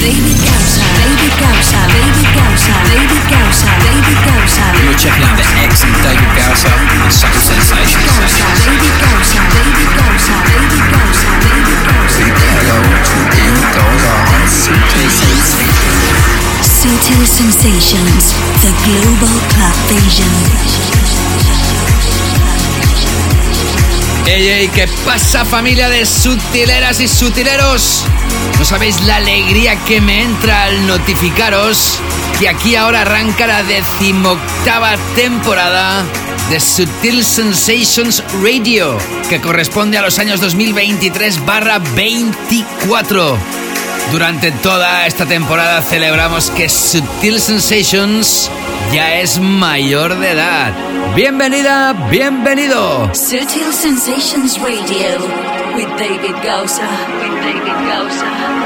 David Gausa. David Gausa. David Gausa. David Gausa. David Gausa. You're checking out the excellent David Gausa on Subtle Sensations. Gausa. David Gausa. David Gausa. David Gausa. David Gausa. Hello to David Gausa on Subtle Sensations. Subtle Sensations, the global club vision. Ey, ey, ¿qué pasa familia de sutileras y sutileros? No sabéis la alegría que me entra al notificaros que aquí ahora arranca la decimoctava temporada de Sutil Sensations Radio, que corresponde a los años 2023 barra 24. Durante toda esta temporada celebramos que Sutil Sensations ya es mayor de edad. Bienvenida, bienvenido. Subtle Sensations Radio with David Gausa. With David Gausa.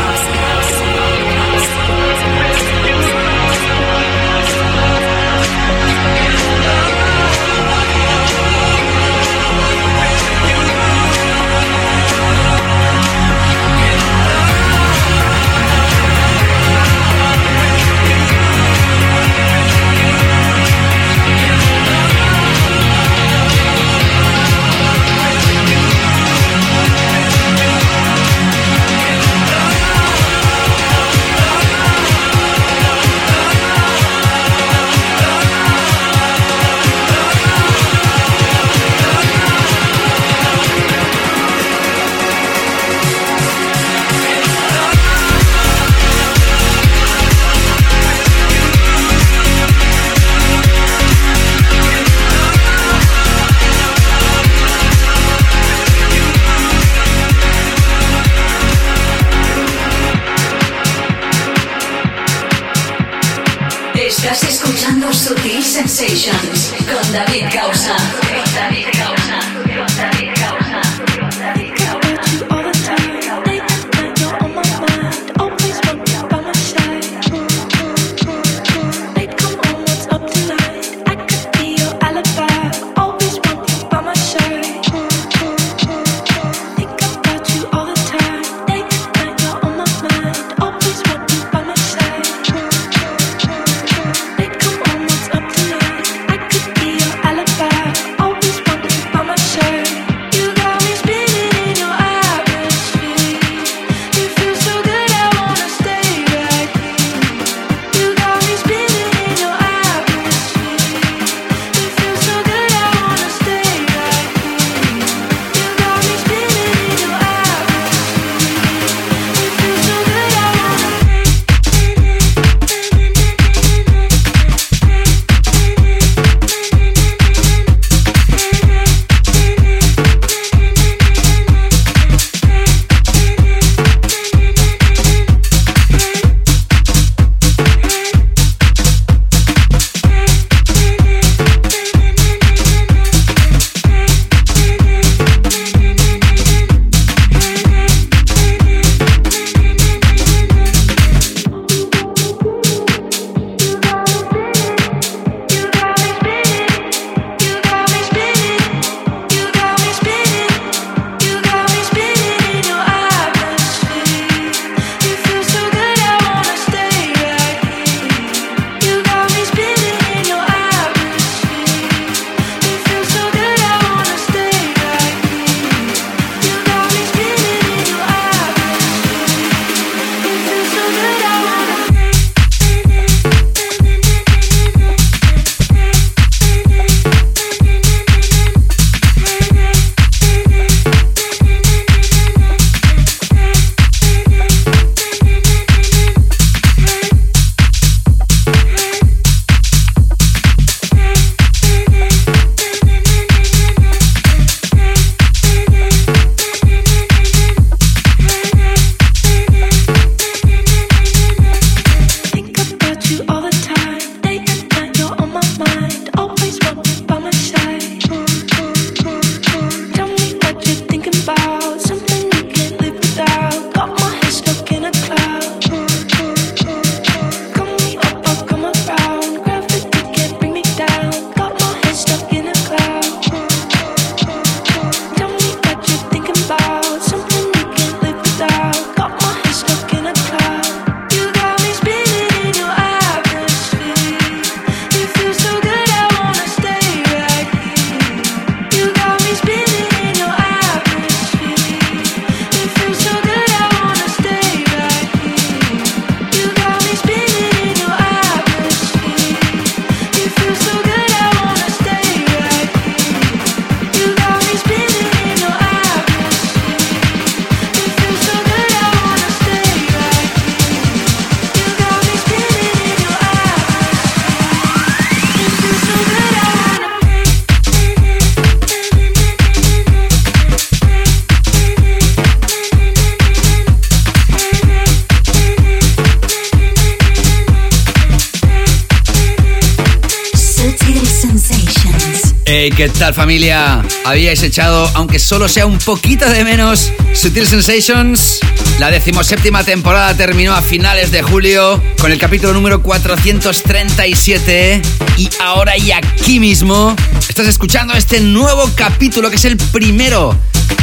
¿Qué tal familia? ¿Habíais echado, aunque solo sea un poquito de menos, Sutil Sensations? La decimoséptima temporada terminó a finales de julio con el capítulo número 437 y ahora y aquí mismo estás escuchando este nuevo capítulo que es el primero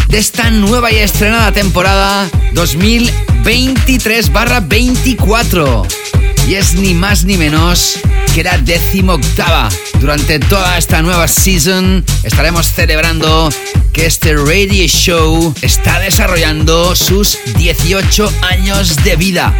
de esta nueva y estrenada temporada 2023-24 y es ni más ni menos que octava. Durante toda esta nueva season estaremos celebrando que este radio show está desarrollando sus 18 años de vida.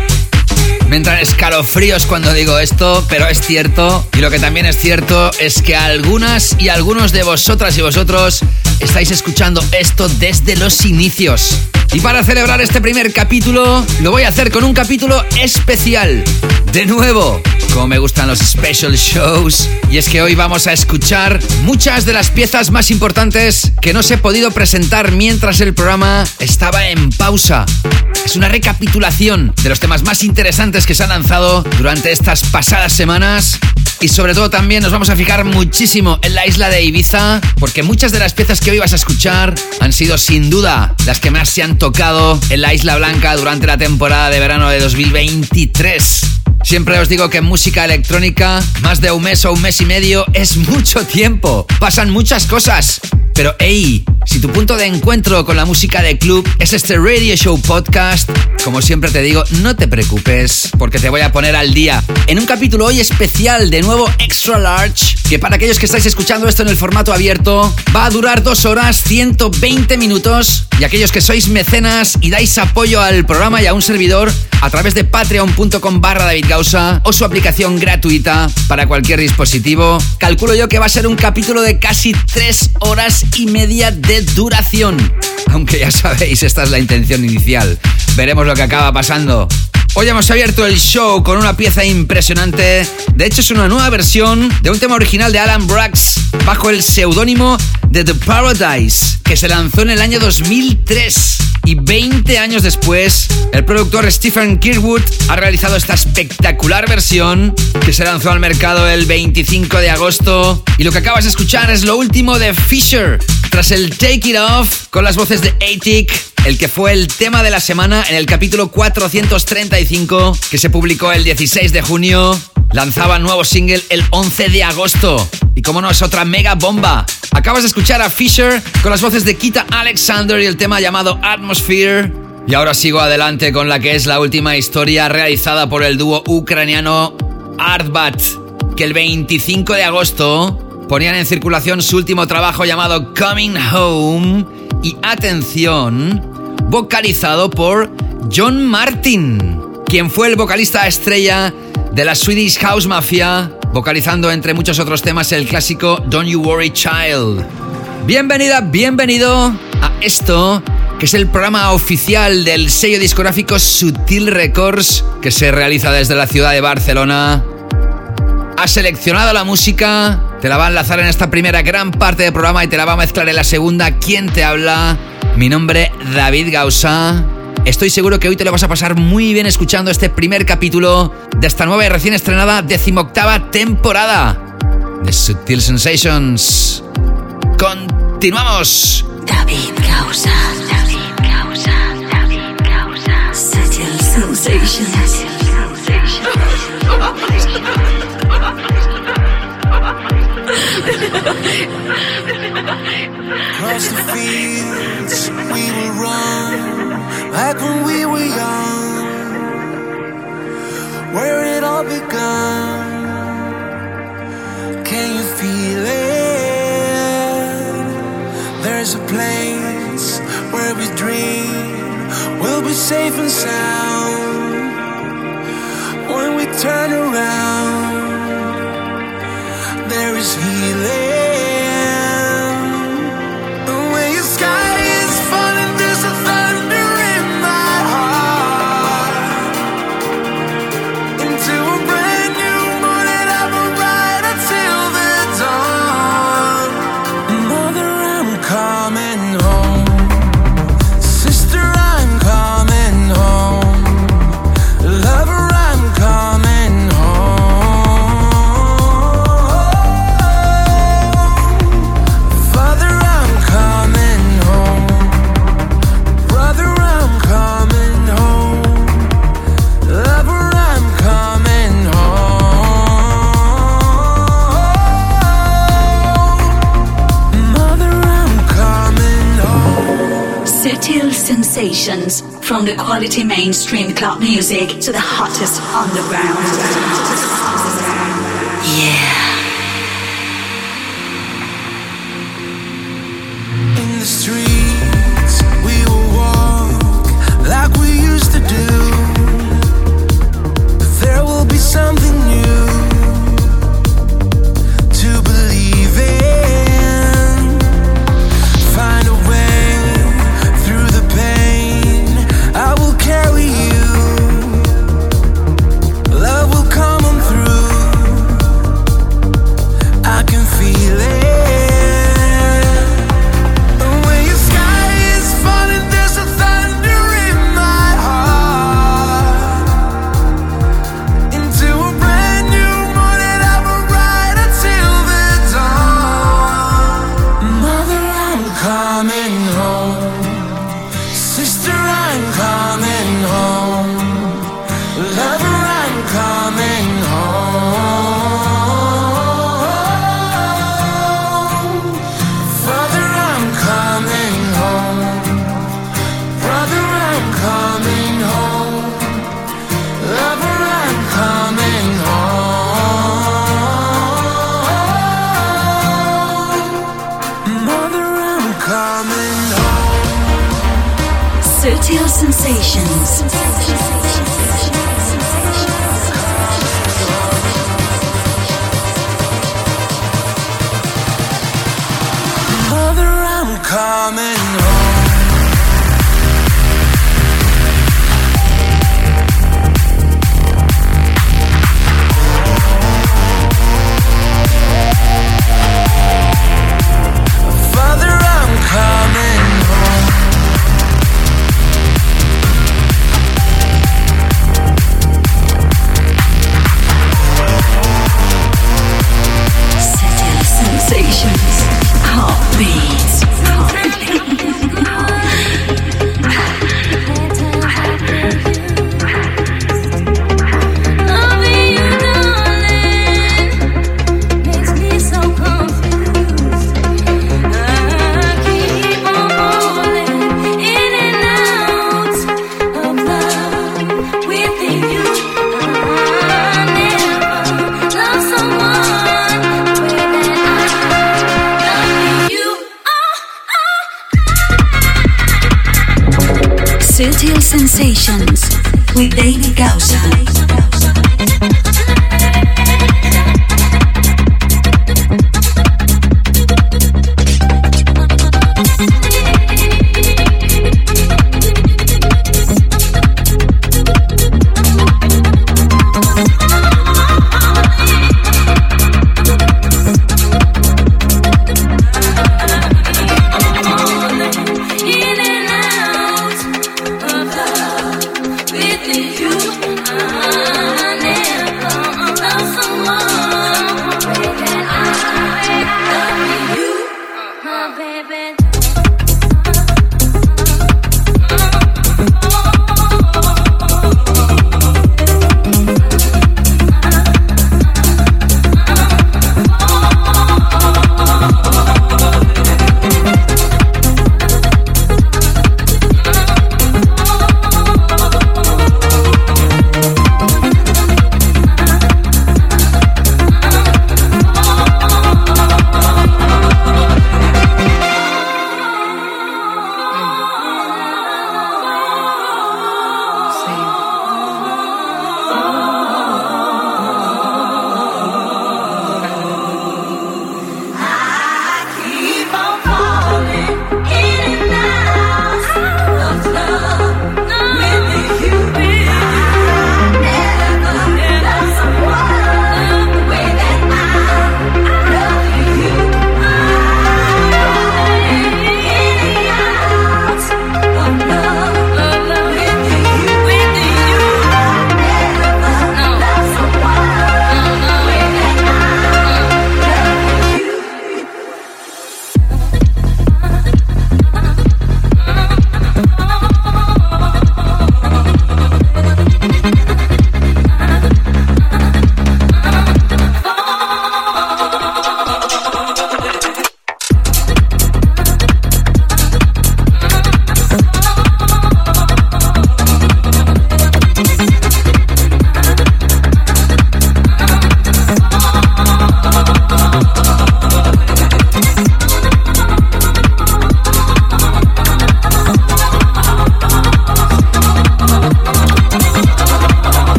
Me entran escalofríos cuando digo esto, pero es cierto. Y lo que también es cierto es que algunas y algunos de vosotras y vosotros estáis escuchando esto desde los inicios. Y para celebrar este primer capítulo, lo voy a hacer con un capítulo especial. De nuevo, como me gustan los special shows. Y es que hoy vamos a escuchar muchas de las piezas más importantes que no se he podido presentar mientras el programa estaba en pausa. Es una recapitulación de los temas más interesantes que se han lanzado durante estas pasadas semanas. Y sobre todo también nos vamos a fijar muchísimo en la isla de Ibiza, porque muchas de las piezas que hoy vas a escuchar han sido sin duda las que más se han tocado en la Isla Blanca durante la temporada de verano de 2023. Siempre os digo que en música electrónica, más de un mes o un mes y medio es mucho tiempo. Pasan muchas cosas. Pero hey, si tu punto de encuentro con la música de club es este Radio Show Podcast, como siempre te digo, no te preocupes, porque te voy a poner al día en un capítulo hoy especial de nuevo Extra Large, que para aquellos que estáis escuchando esto en el formato abierto, va a durar dos horas 120 minutos, y aquellos que sois mecenas y dais apoyo al programa y a un servidor a través de patreon.com barra David o su aplicación gratuita para cualquier dispositivo, calculo yo que va a ser un capítulo de casi tres horas y media de duración. Aunque ya sabéis, esta es la intención inicial. Veremos lo que acaba pasando. Hoy hemos abierto el show con una pieza impresionante. De hecho, es una nueva versión de un tema original de Alan Brax bajo el seudónimo de The Paradise, que se lanzó en el año 2003. Y 20 años después, el productor Stephen Kirkwood ha realizado esta espectacular versión que se lanzó al mercado el 25 de agosto. Y lo que acabas de escuchar es lo último de Fisher, tras el Take It Off con las voces de Atik, el que fue el tema de la semana en el capítulo 435 que se publicó el 16 de junio. Lanzaba nuevo single el 11 de agosto. Y como no es otra mega bomba. Acabas de escuchar a Fisher con las voces de Kita Alexander y el tema llamado Atmosphere. Y ahora sigo adelante con la que es la última historia realizada por el dúo ucraniano Artbat, que el 25 de agosto ponían en circulación su último trabajo llamado Coming Home y atención, vocalizado por John Martin, quien fue el vocalista estrella de la Swedish House Mafia, vocalizando entre muchos otros temas el clásico Don't You Worry Child. Bienvenida, bienvenido a esto que es el programa oficial del sello discográfico Sutil Records que se realiza desde la ciudad de Barcelona. Ha seleccionado la música, te la va a enlazar en esta primera gran parte del programa y te la va a mezclar en la segunda. ¿Quién te habla? Mi nombre, David Gausa. Estoy seguro que hoy te lo vas a pasar muy bien escuchando este primer capítulo de esta nueva y recién estrenada decimoctava temporada de Sutil Sensations. Continuamos. David Gausa. David Gausa. David Gausa. Sutil Sensations. Across the fields, we will run like when we were young. Where it all begun. Can you feel it? There's a place where we dream we'll be safe and sound. When we turn around, there is healing. sensations from the quality mainstream club music to the hottest underground.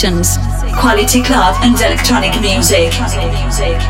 Sensations. Quality club and electronic music. llamado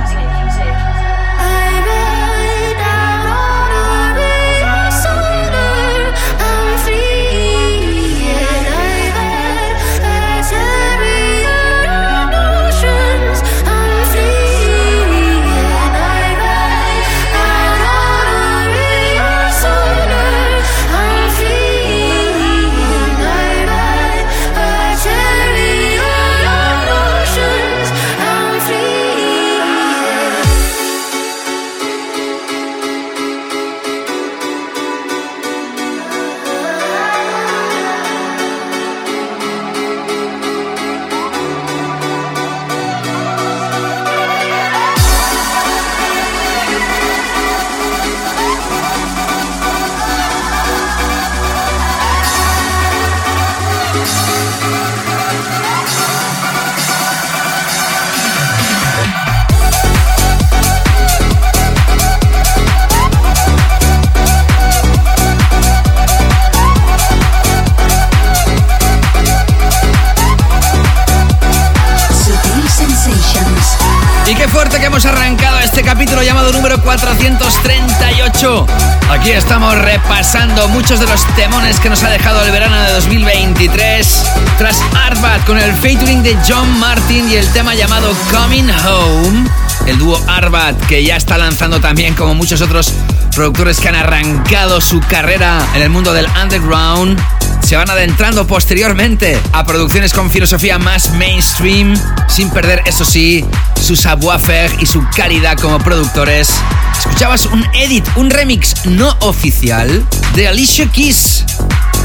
438. Aquí estamos repasando muchos de los temones que nos ha dejado el verano de 2023. Tras Arbat con el featuring de John Martin y el tema llamado Coming Home. El dúo Arbat que ya está lanzando también como muchos otros productores que han arrancado su carrera en el mundo del underground se van adentrando posteriormente a producciones con filosofía más mainstream, sin perder, eso sí, su savoir-faire y su calidad como productores. Escuchabas un edit, un remix no oficial de Alicia Keys.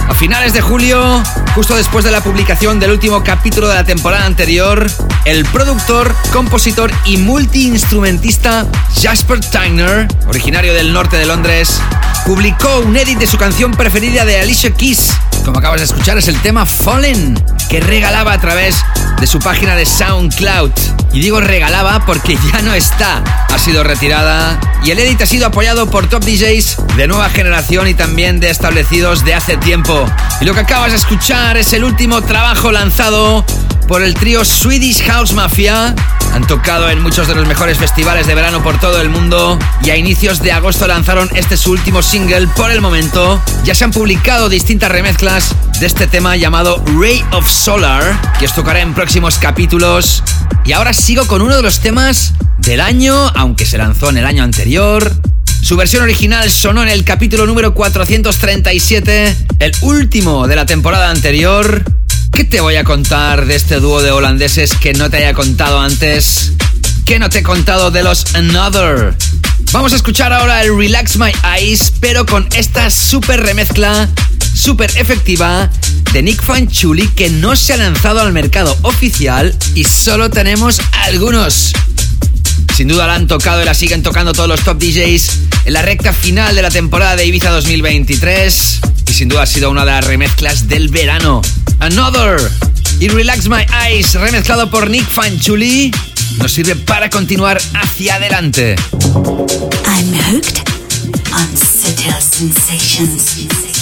A finales de julio, justo después de la publicación del último capítulo de la temporada anterior, el productor, compositor y multiinstrumentista Jasper Tyner, originario del norte de Londres, publicó un edit de su canción preferida de Alicia Keys. Como acabas de escuchar, es el tema Fallen, que regalaba a través de su página de SoundCloud. Y digo regalaba porque ya no está, ha sido retirada y el edit ha sido apoyado por top DJs de nueva generación y también de establecidos de hace tiempo. Y lo que acabas de escuchar es el último trabajo lanzado por el trío Swedish House Mafia. Han tocado en muchos de los mejores festivales de verano por todo el mundo y a inicios de agosto lanzaron este su último single por el momento. Ya se han publicado distintas remezclas de este tema llamado Ray of Solar, que os tocará en próximos capítulos. Y ahora sigo con uno de los temas del año, aunque se lanzó en el año anterior. Su versión original sonó en el capítulo número 437, el último de la temporada anterior. ¿Qué te voy a contar de este dúo de holandeses que no te haya contado antes? ¿Qué no te he contado de los Another? Vamos a escuchar ahora el Relax My Eyes, pero con esta super remezcla, super efectiva, de Nick Fanchuli que no se ha lanzado al mercado oficial y solo tenemos algunos. Sin duda la han tocado y la siguen tocando todos los top DJs en la recta final de la temporada de Ibiza 2023. Y sin duda ha sido una de las remezclas del verano. Another y Relax My Eyes, remezclado por Nick Fanchuli, nos sirve para continuar hacia adelante. I'm hooked on sensations.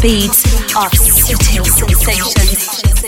Beats of sutil sensations.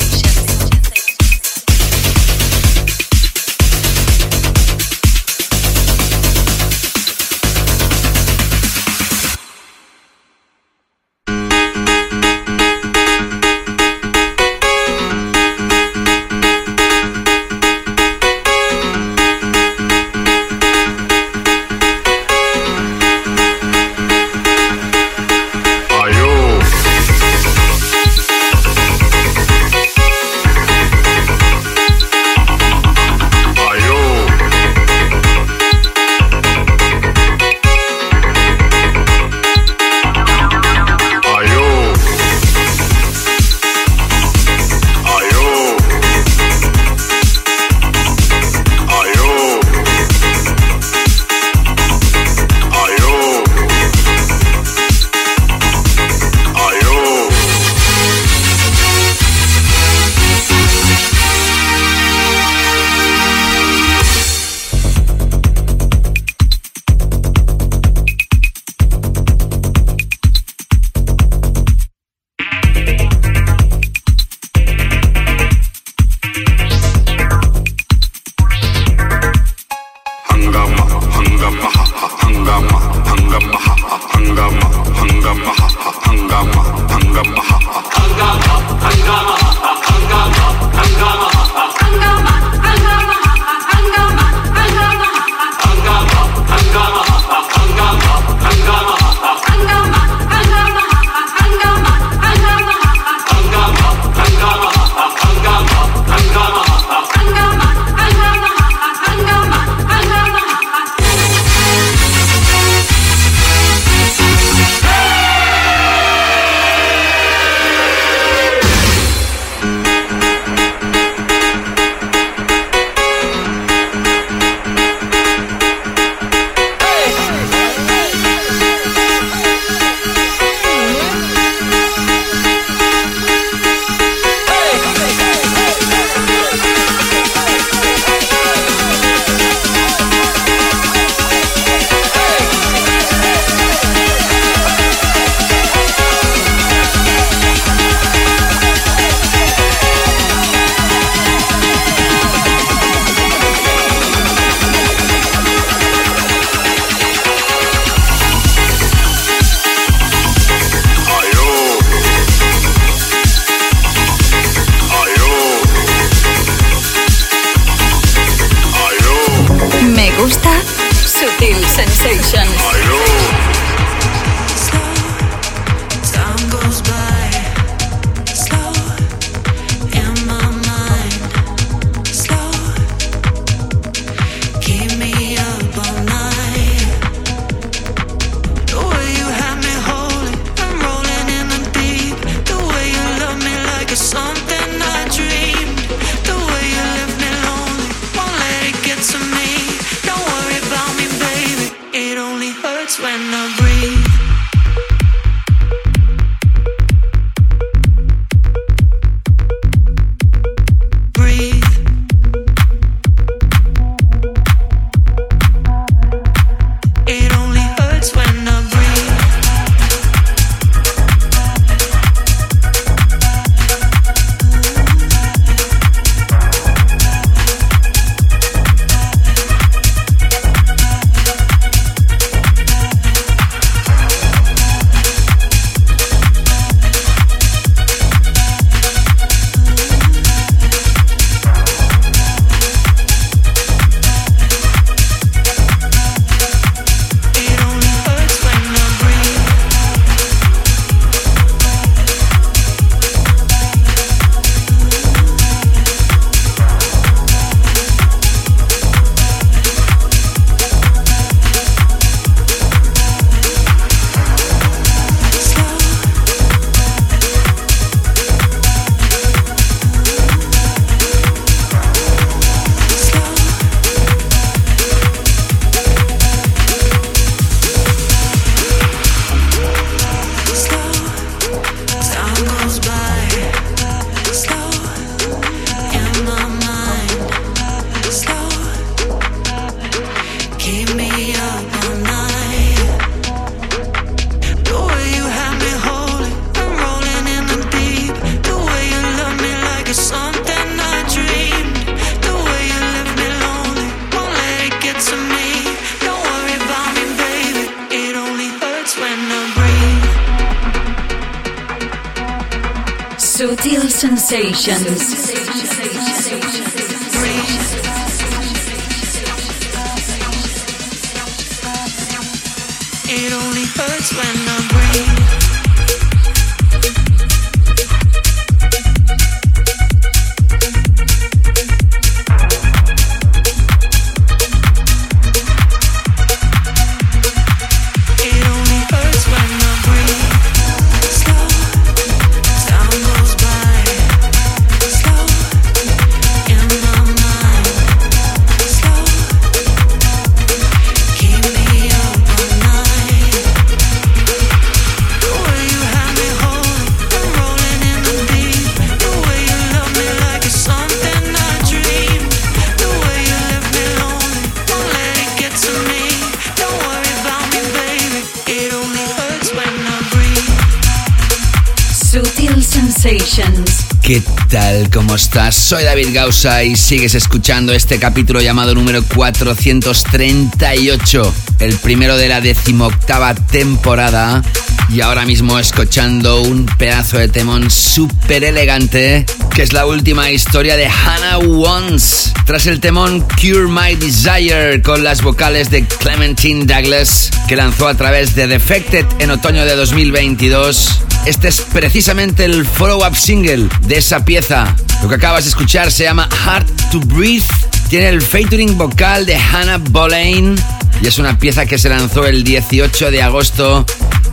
Soy David Gausa y sigues escuchando este capítulo llamado número 438, el primero de la decimoctava temporada. Y ahora mismo escuchando un pedazo de temón súper elegante, que es la última historia de Hannah Wants. Tras el temón Cure My Desire con las vocales de Clementine Douglas, que lanzó a través de Defected en otoño de 2022 este es precisamente el follow-up single de esa pieza. Lo que acabas de escuchar se llama Hard to Breathe. Tiene el featuring vocal de Hannah Boleyn y es una pieza que se lanzó el 18 de agosto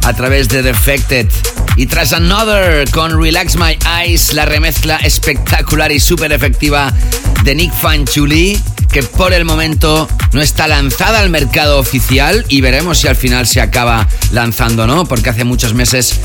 a través de Defected. Y tras Another con Relax My Eyes, la remezcla espectacular y súper efectiva de Nick Fanchuli, que por el momento no está lanzada al mercado oficial y veremos si al final se acaba lanzando o no, porque hace muchos meses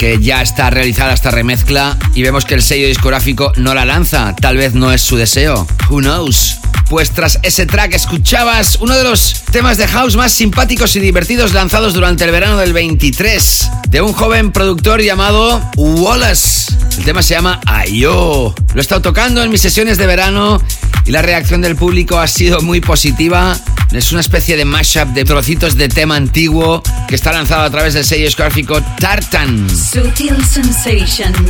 que ya está realizada esta remezcla y vemos que el sello discográfico no la lanza. Tal vez no es su deseo. Who knows? Pues tras ese track escuchabas uno de los temas de house más simpáticos y divertidos lanzados durante el verano del 23 de un joven productor llamado Wallace. El tema se llama Ayo. Lo he estado tocando en mis sesiones de verano y la reacción del público ha sido muy positiva. Es una especie de mashup de trocitos de tema antiguo que está lanzado a través del sello discográfico Tartan.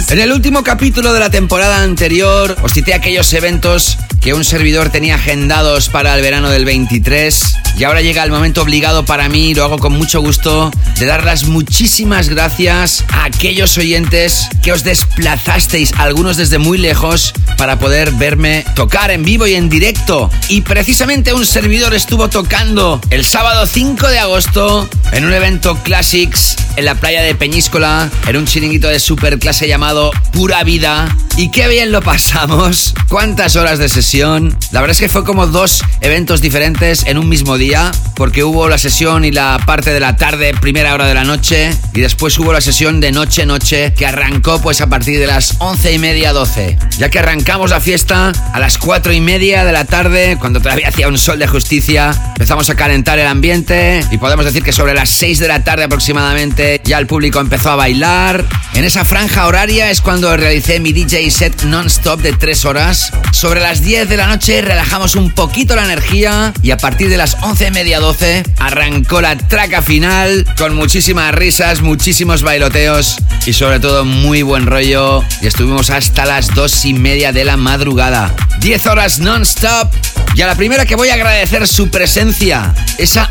En el último capítulo de la temporada anterior os cité aquellos eventos que un servidor tenía agendados para el verano del 23 y ahora llega el momento obligado para mí, lo hago con mucho gusto, de dar las muchísimas gracias a aquellos oyentes que os desplazasteis, algunos desde muy lejos, para poder verme tocar en vivo y en directo. Y precisamente un servidor estuvo tocando el sábado 5 de agosto en un evento Classics en la playa de Peñíscola, en un chiringuito de super clase llamado Pura Vida. Y qué bien lo pasamos. Cuántas horas de sesión. La verdad es que fue como dos eventos diferentes en un mismo día, porque hubo la sesión y la parte de la tarde, primera hora de la noche, y después hubo la sesión de noche-noche, que arrancó pues a partir de las once y media, doce. Ya que arrancamos la fiesta a las cuatro y media de la tarde, cuando todavía hacía un sol de justicia, empezamos a calentar el ambiente y podemos decir que sobre las 6 de la tarde aproximadamente ya el público empezó a bailar. En esa franja horaria es cuando realicé mi DJ set non-stop de 3 horas. Sobre las 10 de la noche relajamos un poquito la energía y a partir de las 11 y media 12 arrancó la traca final con muchísimas risas, muchísimos bailoteos y sobre todo muy buen rollo y estuvimos hasta las 2 y media de la madrugada. 10 horas non-stop y a la primera que voy a agradecer su presencia es a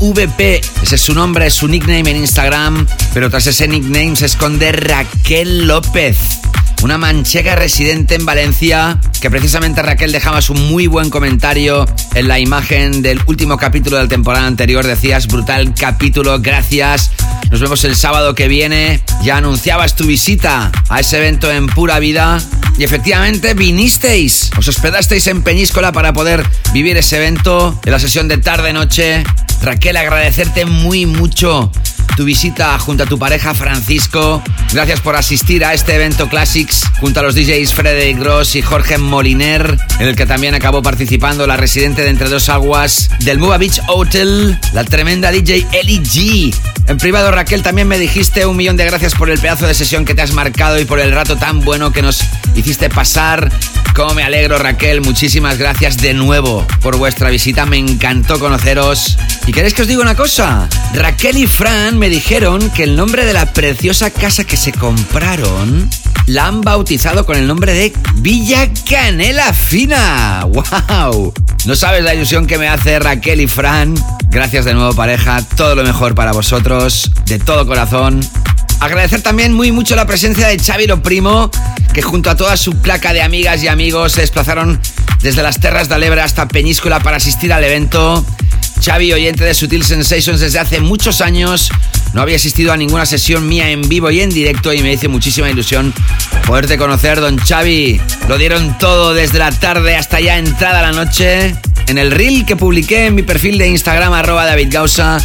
VP. Ese es su nombre, es su nickname en Instagram, pero tras ese nickname se esconde Raquel López una manchega residente en Valencia, que precisamente Raquel dejaba su muy buen comentario en la imagen del último capítulo de la temporada anterior. Decías, brutal capítulo, gracias. Nos vemos el sábado que viene. Ya anunciabas tu visita a ese evento en pura vida. Y efectivamente vinisteis. Os hospedasteis en Peñíscola para poder vivir ese evento en la sesión de tarde-noche. Raquel, agradecerte muy mucho tu visita junto a tu pareja Francisco. Gracias por asistir a este evento Classics junto a los DJs Frederick Gross y Jorge Moliner, en el que también acabó participando la residente de Entre Dos Aguas del Muba Beach Hotel, la tremenda DJ Ellie G. En privado, Raquel, también me dijiste un millón de gracias por el pedazo de sesión que te has marcado y por el rato tan bueno que nos hiciste pasar. Cómo me alegro, Raquel. Muchísimas gracias de nuevo por vuestra visita. Me encantó conoceros. ¿Y queréis que os diga una cosa? Raquel y Fran me dijeron que el nombre de la preciosa casa que se compraron la han bautizado con el nombre de Villa Canela Fina. ¡Wow! No sabes la ilusión que me hace Raquel y Fran. Gracias de nuevo pareja. Todo lo mejor para vosotros. De todo corazón. Agradecer también muy mucho la presencia de Xavi Lo Primo, que junto a toda su placa de amigas y amigos se desplazaron desde las Terras de Alebre hasta Peñíscola para asistir al evento. Xavi, oyente de Sutil Sensations desde hace muchos años, no había asistido a ninguna sesión mía en vivo y en directo y me hizo muchísima ilusión poderte conocer, don Xavi. Lo dieron todo desde la tarde hasta ya entrada la noche. En el reel que publiqué en mi perfil de Instagram, arroba David Gausa,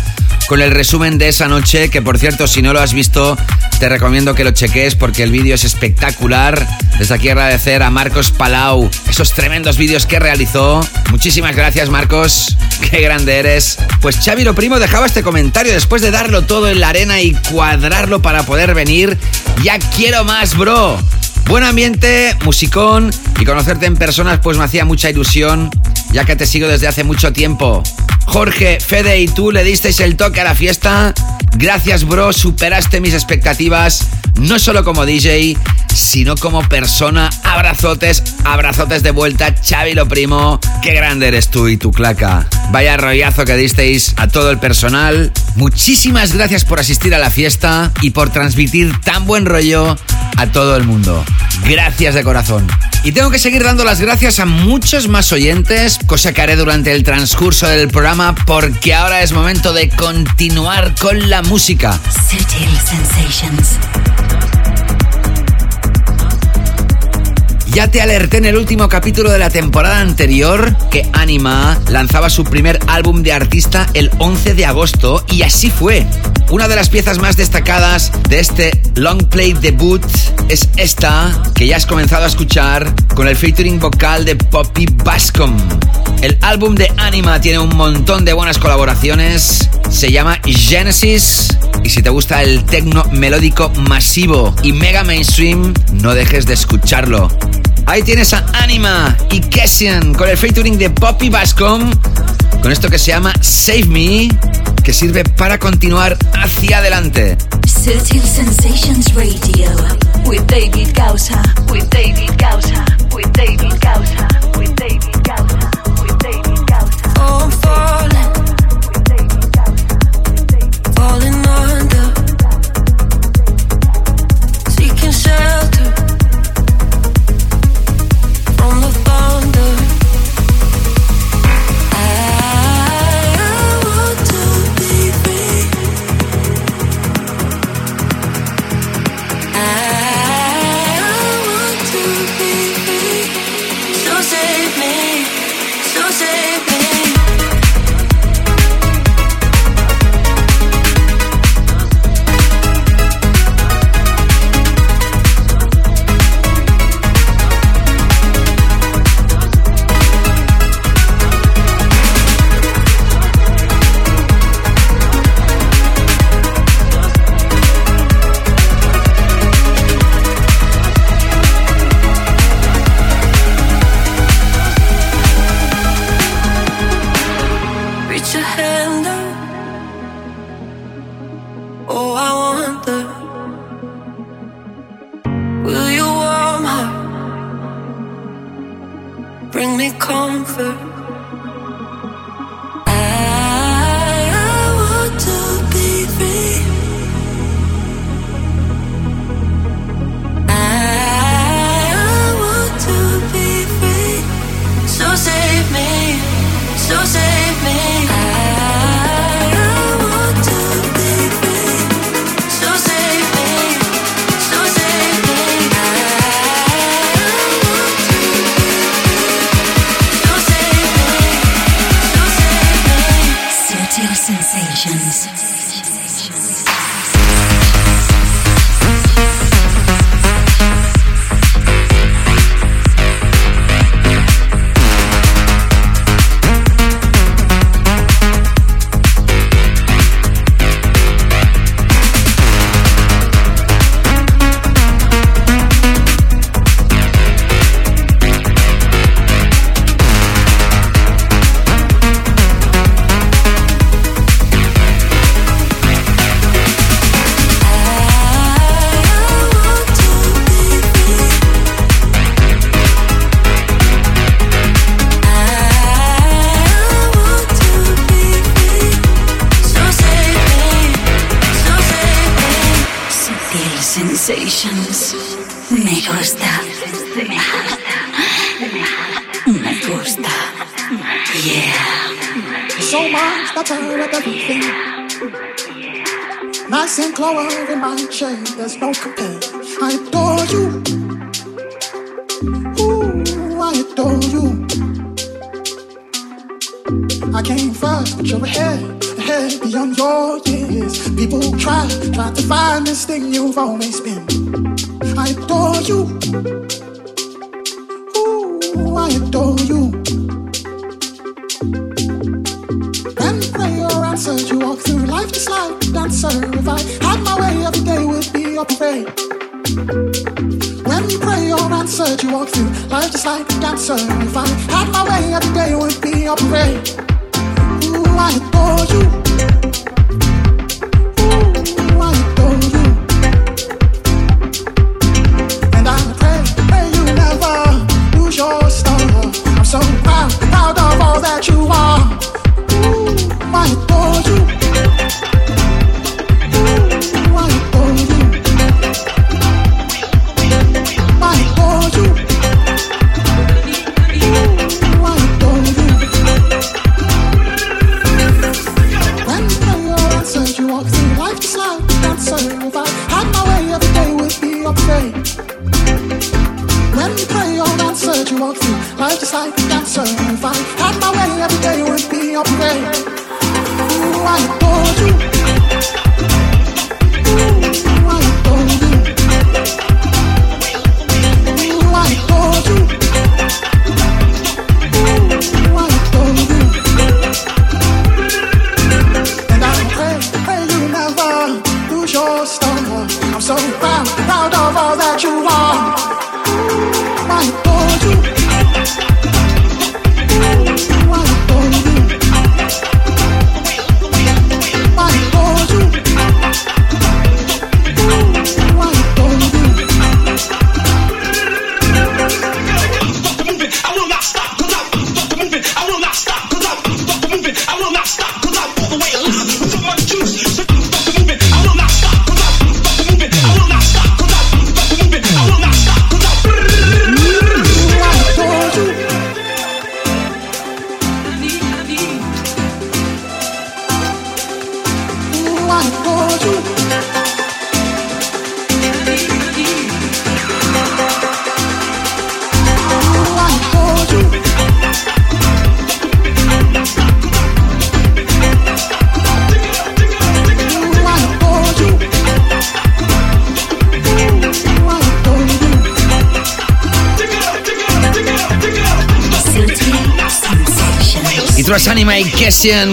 con el resumen de esa noche, que por cierto, si no lo has visto, te recomiendo que lo cheques porque el vídeo es espectacular. Desde aquí agradecer a Marcos Palau esos tremendos vídeos que realizó. Muchísimas gracias, Marcos. Qué grande eres. Pues Xavi lo primo dejaba este comentario después de darlo todo en la arena y cuadrarlo para poder venir. Ya quiero más, bro. Buen ambiente, musicón y conocerte en personas pues me hacía mucha ilusión, ya que te sigo desde hace mucho tiempo. Jorge, Fede y tú le disteis el toque a la fiesta. Gracias, bro, superaste mis expectativas, no solo como DJ, sino como persona. Abrazotes, abrazotes de vuelta, Xavi lo primo. Qué grande eres tú y tu claca. Vaya rollazo que disteis a todo el personal. Muchísimas gracias por asistir a la fiesta y por transmitir tan buen rollo a todo el mundo. Gracias de corazón. Y tengo que seguir dando las gracias a muchos más oyentes, cosa que haré durante el transcurso del programa porque ahora es momento de continuar con la música. Sensations. Ya te alerté en el último capítulo de la temporada anterior que Anima lanzaba su primer álbum de artista el 11 de agosto y así fue. Una de las piezas más destacadas de este long play debut es esta que ya has comenzado a escuchar con el featuring vocal de Poppy Bascom. El álbum de Anima tiene un montón de buenas colaboraciones. Se llama Genesis. Y si te gusta el techno melódico masivo y mega mainstream, no dejes de escucharlo. Ahí tienes a Anima y Kessian con el featuring de Poppy Bascom. Con esto que se llama Save Me, que sirve para continuar hacia adelante. Sutil Sensations Radio. With David Gausa. With David Gausa. With David Gausa. With David Gausa. With David Gausa. Sensations. Me gusta. Me gusta. Yeah. So much better at everything. Nice and clover in my chain. There's no compare. I adore you. Ooh, I adore you. I came first, but you're ahead head beyond your years. People try, try to find this thing you've always been. I adore you. Ooh, I adore you. And prayer answers you walk through life just like a dancer. If I had my way, every day would be a parade. When you pray or answer, you walk through life just like a dancer. If I had my way, every day would be a parade for you.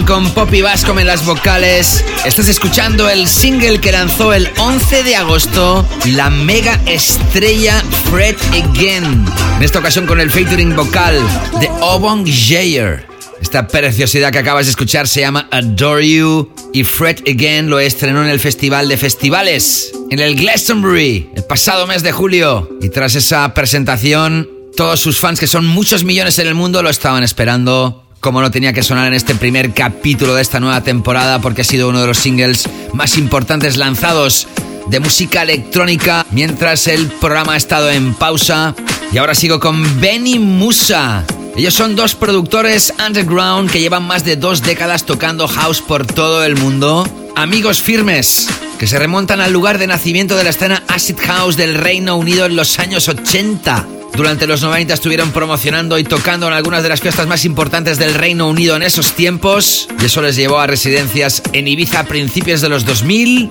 Con Poppy Bascom en las vocales. Estás escuchando el single que lanzó el 11 de agosto la mega estrella Fred Again. En esta ocasión con el featuring vocal de Obon Jayer. Esta preciosidad que acabas de escuchar se llama Adore You y Fred Again lo estrenó en el Festival de Festivales en el Glastonbury el pasado mes de julio. Y tras esa presentación, todos sus fans, que son muchos millones en el mundo, lo estaban esperando como no tenía que sonar en este primer capítulo de esta nueva temporada, porque ha sido uno de los singles más importantes lanzados de música electrónica mientras el programa ha estado en pausa. Y ahora sigo con Benny Musa. Ellos son dos productores underground que llevan más de dos décadas tocando house por todo el mundo. Amigos firmes que se remontan al lugar de nacimiento de la escena Acid House del Reino Unido en los años 80. Durante los 90 estuvieron promocionando y tocando en algunas de las fiestas más importantes del Reino Unido en esos tiempos, y eso les llevó a residencias en Ibiza a principios de los 2000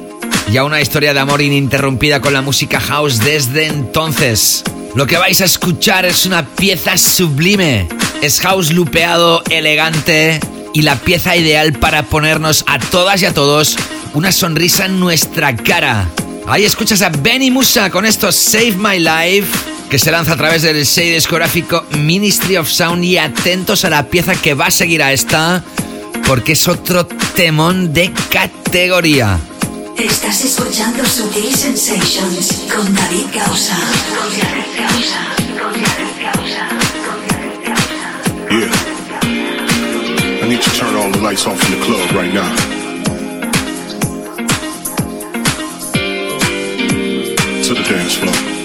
y a una historia de amor ininterrumpida con la música house desde entonces. Lo que vais a escuchar es una pieza sublime. Es house lupeado, elegante y la pieza ideal para ponernos a todas y a todos una sonrisa en nuestra cara. Ahí escuchas a Benny Musa con esto Save My Life, que se lanza a través del sello discográfico Ministry of Sound y atentos a la pieza que va a seguir a esta, porque es otro temón de categoría. Estás escuchando Sutil Sensations con David Gausa. Con David Gausa. Con David Gausa. Con David Gausa. Yeah. I need to turn all the lights off in the club right now. To the dance floor.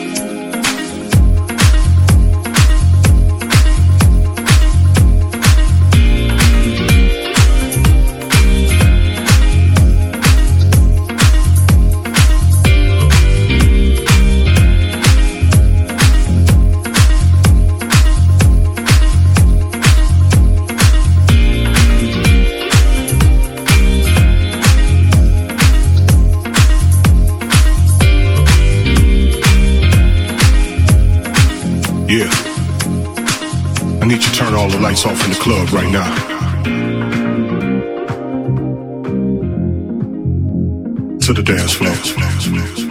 All the lights off in the club right now. To the dance floor.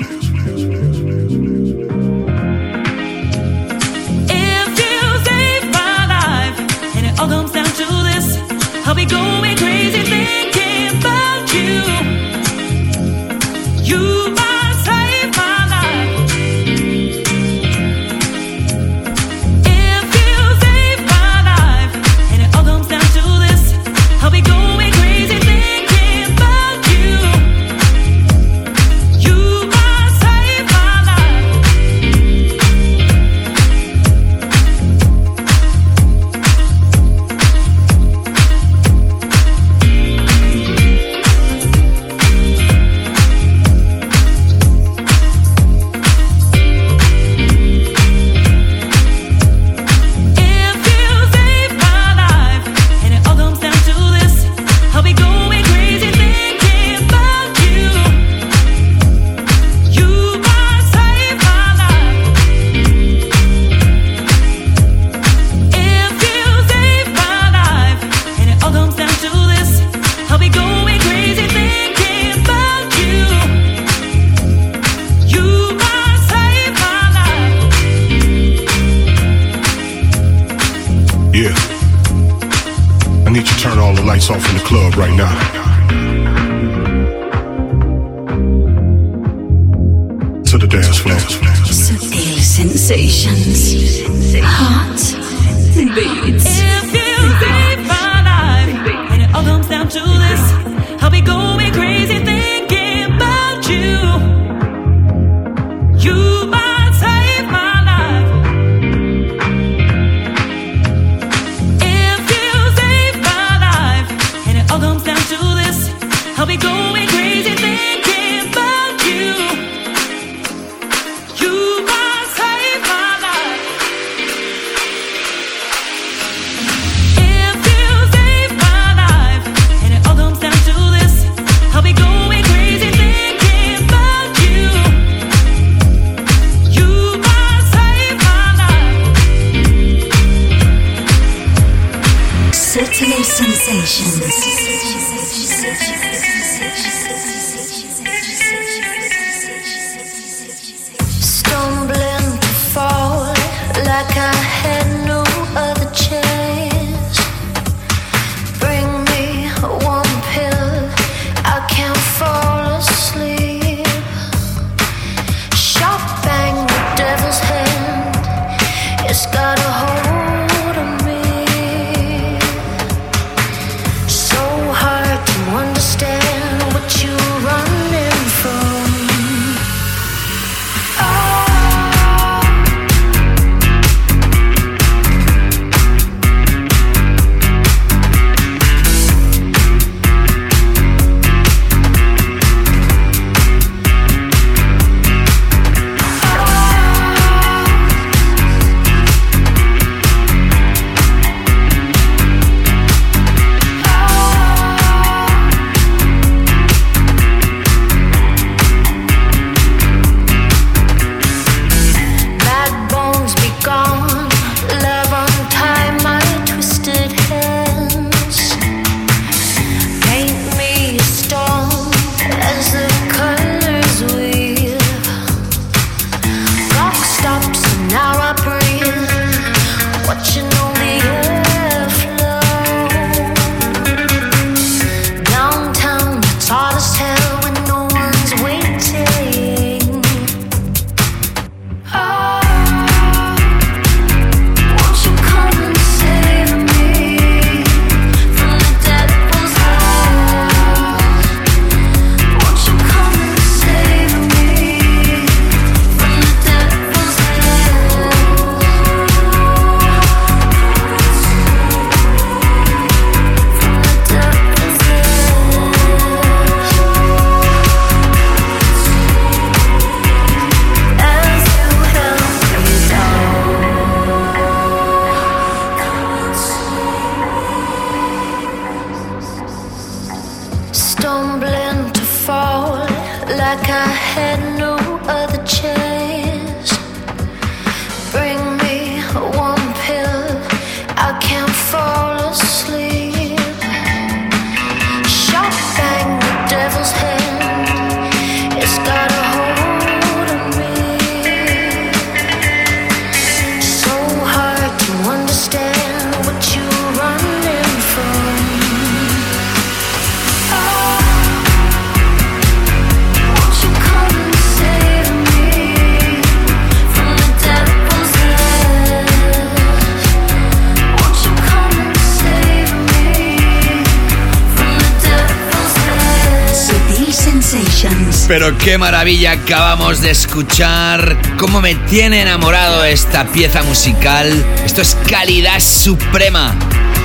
Qué maravilla acabamos de escuchar. Cómo me tiene enamorado esta pieza musical. Esto es calidad suprema.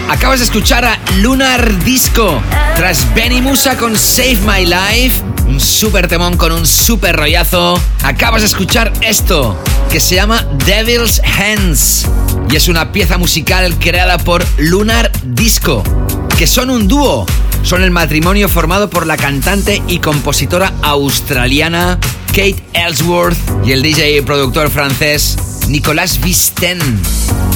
Acabas de escuchar a Lunar Disco. Tras Benny Musa con Save My Life. Un super temón con un super rollazo. Acabas de escuchar esto. Que se llama Devil's Hands. Y es una pieza musical creada por Lunar Disco. Que son un dúo son el matrimonio formado por la cantante y compositora australiana Kate Ellsworth y el DJ y productor francés Nicolas Visten.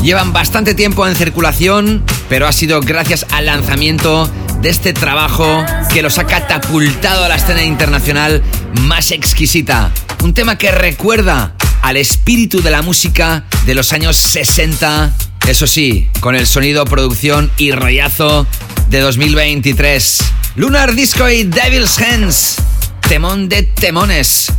Llevan bastante tiempo en circulación, pero ha sido gracias al lanzamiento de este trabajo que los ha catapultado a la escena internacional más exquisita. Un tema que recuerda al espíritu de la música de los años 60, eso sí, con el sonido, producción y rollazo de 2023. Lunar Disco y Devil's Hands. Temón de temones.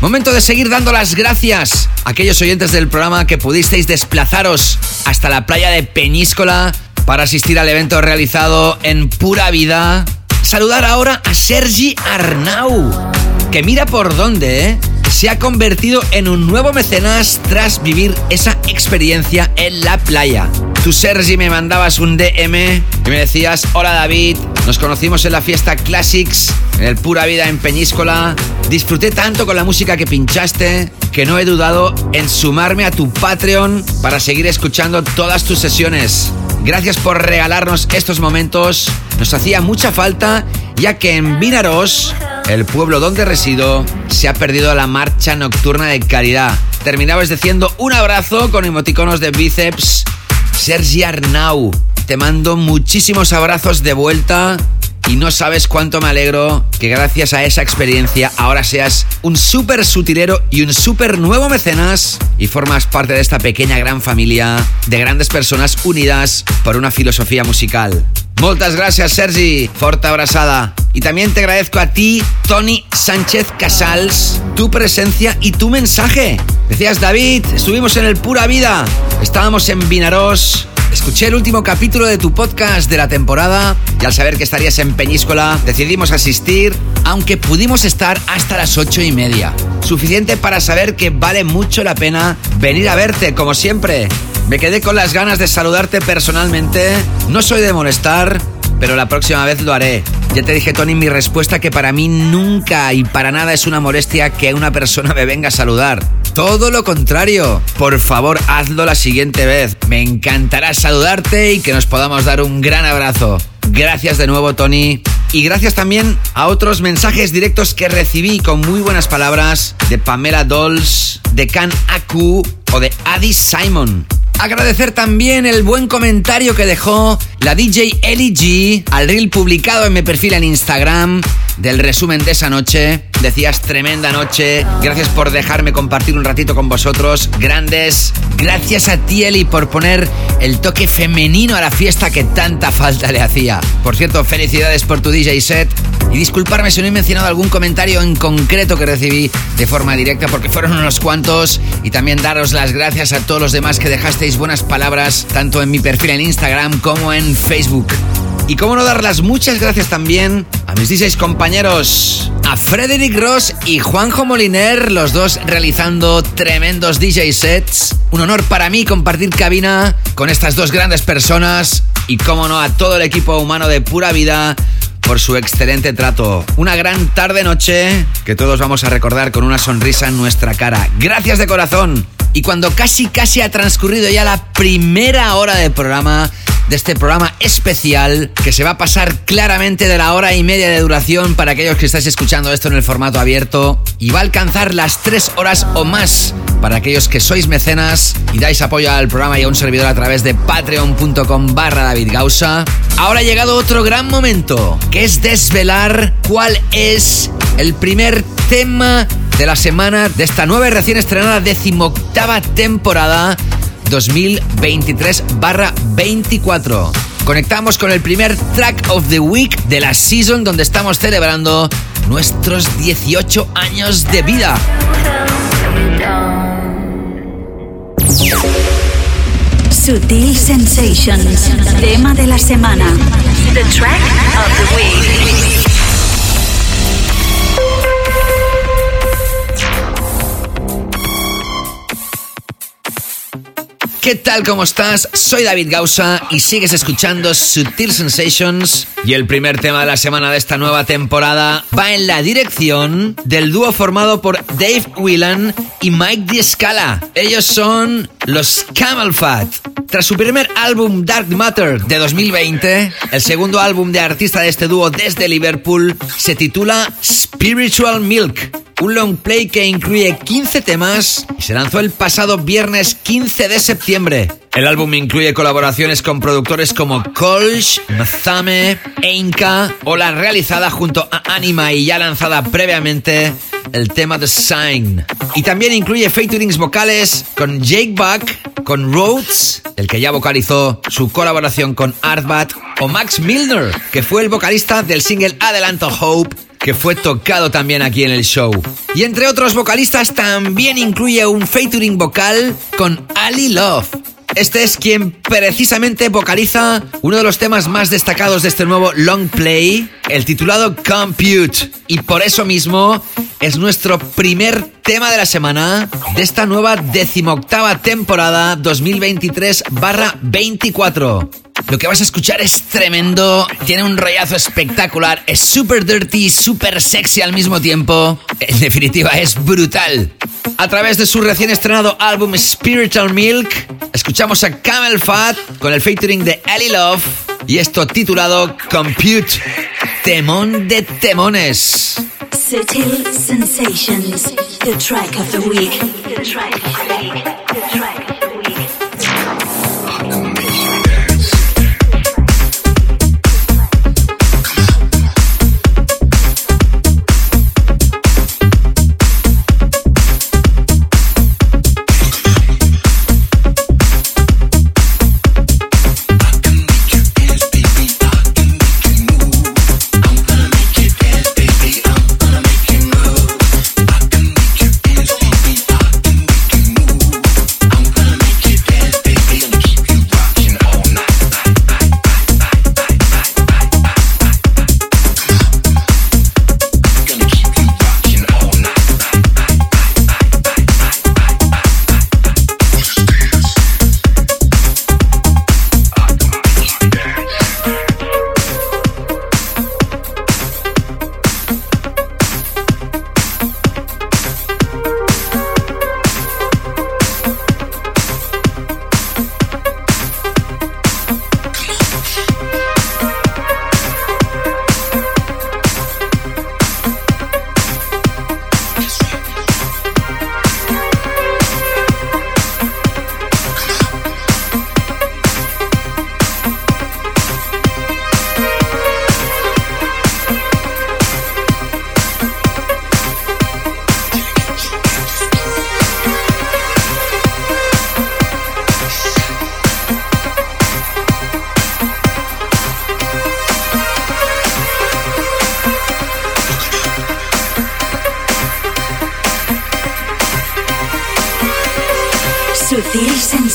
Momento de seguir dando las gracias a aquellos oyentes del programa que pudisteis desplazaros hasta la playa de Peñíscola para asistir al evento realizado en pura vida. Saludar ahora a Sergi Arnau, que mira por dónde, ¿eh? Se ha convertido en un nuevo mecenas tras vivir esa experiencia en la playa. Tú, Sergi, me mandabas un DM y me decías, hola David, nos conocimos en la fiesta Classics, en el Pura Vida en Peñíscola. Disfruté tanto con la música que pinchaste que no he dudado en sumarme a tu Patreon para seguir escuchando todas tus sesiones. Gracias por regalarnos estos momentos. Nos hacía mucha falta ya que en Vinaros, el pueblo donde resido, se ha perdido la marcha nocturna de calidad. Terminabas diciendo un abrazo con emoticonos de bíceps. Sergi Arnau, te mando muchísimos abrazos de vuelta y no sabes cuánto me alegro que gracias a esa experiencia ahora seas un súper sutilero y un súper nuevo mecenas y formas parte de esta pequeña gran familia de grandes personas unidas por una filosofía musical. Muchas gracias, Sergi. Forta abrazada. Y también te agradezco a ti, Tony Sánchez Casals, tu presencia y tu mensaje. Decías, David, estuvimos en el Pura Vida. Estábamos en Vinaros. Escuché el último capítulo de tu podcast de la temporada y al saber que estarías en Peñíscola decidimos asistir, aunque pudimos estar hasta las ocho y media. Suficiente para saber que vale mucho la pena venir a verte, como siempre. Me quedé con las ganas de saludarte personalmente. No soy de molestar, pero la próxima vez lo haré. Ya te dije, Tony, mi respuesta que para mí nunca y para nada es una molestia que una persona me venga a saludar. Todo lo contrario. Por favor, hazlo la siguiente vez. Me encantará saludarte y que nos podamos dar un gran abrazo. Gracias de nuevo, Tony. Y gracias también a otros mensajes directos que recibí con muy buenas palabras de Pamela Dolls, de Can Aku o de Adi Simon. Agradecer también el buen comentario que dejó la DJ Ellie G al reel publicado en mi perfil en Instagram del resumen de esa noche. Decías tremenda noche. Gracias por dejarme compartir un ratito con vosotros. Grandes. Gracias a ti, Eli, por poner el toque femenino a la fiesta que tanta falta le hacía. Por cierto, felicidades por tu DJ set. Y disculparme si no he mencionado algún comentario en concreto que recibí de forma directa, porque fueron unos cuantos. Y también daros las gracias a todos los demás que dejasteis buenas palabras, tanto en mi perfil en Instagram como en Facebook. Y cómo no dar las muchas gracias también a mis 16 compañeros, a Frederick Ross y Juanjo Moliner, los dos realizando tremendos DJ sets. Un honor para mí compartir cabina con estas dos grandes personas y cómo no a todo el equipo humano de pura vida por su excelente trato. Una gran tarde-noche que todos vamos a recordar con una sonrisa en nuestra cara. Gracias de corazón. Y cuando casi casi ha transcurrido ya la primera hora del programa, de este programa especial que se va a pasar claramente de la hora y media de duración para aquellos que estáis escuchando esto en el formato abierto y va a alcanzar las tres horas o más para aquellos que sois mecenas y dais apoyo al programa y a un servidor a través de patreon.com barra David Gausa. Ahora ha llegado otro gran momento, que es desvelar cuál es el primer tema de la semana de esta nueva y recién estrenada decimoctava temporada 2023-24. Conectamos con el primer track of the week de la season donde estamos celebrando nuestros 18 años de vida. Sutil Sensations, tema de la semana. The track of the week. ¿Qué tal? ¿Cómo estás? Soy David Gausa y sigues escuchando Sutil Sensations. Y el primer tema de la semana de esta nueva temporada va en la dirección del dúo formado por Dave Whelan y Mike D'Escala. Ellos son los Camel Fat. Tras su primer álbum Dark Matter de 2020, el segundo álbum de artista de este dúo desde Liverpool se titula Spiritual Milk un long play que incluye 15 temas y se lanzó el pasado viernes 15 de septiembre. El álbum incluye colaboraciones con productores como Kolsch, Mazame, Einka o la realizada junto a Anima y ya lanzada previamente el tema The Sign. Y también incluye featurings vocales con Jake Buck, con Rhodes, el que ya vocalizó su colaboración con Artbat, o Max Milner, que fue el vocalista del single Adelanto Hope que fue tocado también aquí en el show. Y entre otros vocalistas también incluye un featuring vocal con Ali Love. Este es quien precisamente vocaliza uno de los temas más destacados de este nuevo long play, el titulado Compute. Y por eso mismo es nuestro primer tema de la semana de esta nueva decimoctava temporada 2023-24. Lo que vas a escuchar es tremendo, tiene un rollazo espectacular, es super dirty, super sexy al mismo tiempo. En definitiva, es brutal. A través de su recién estrenado álbum Spiritual Milk, escuchamos a Camel Fat con el featuring de Ellie Love y esto titulado Compute. Temón de temones. Sutil Sensations, the track of the week. The track of the week.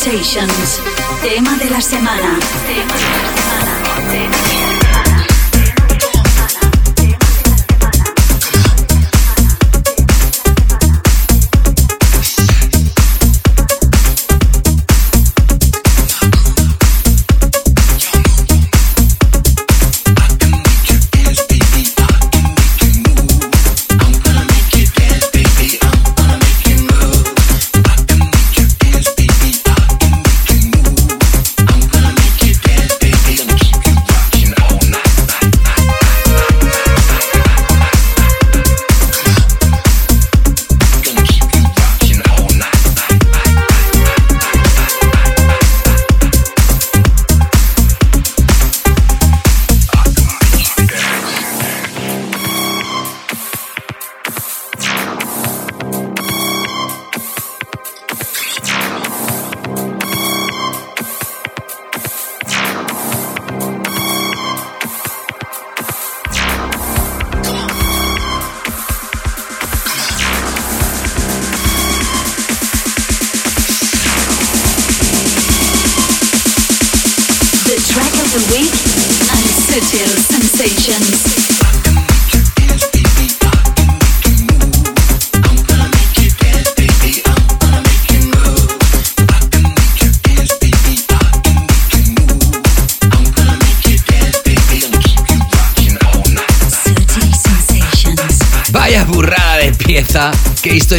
Sensations, tema de la semana. Tema de la semana. Tema de la semana.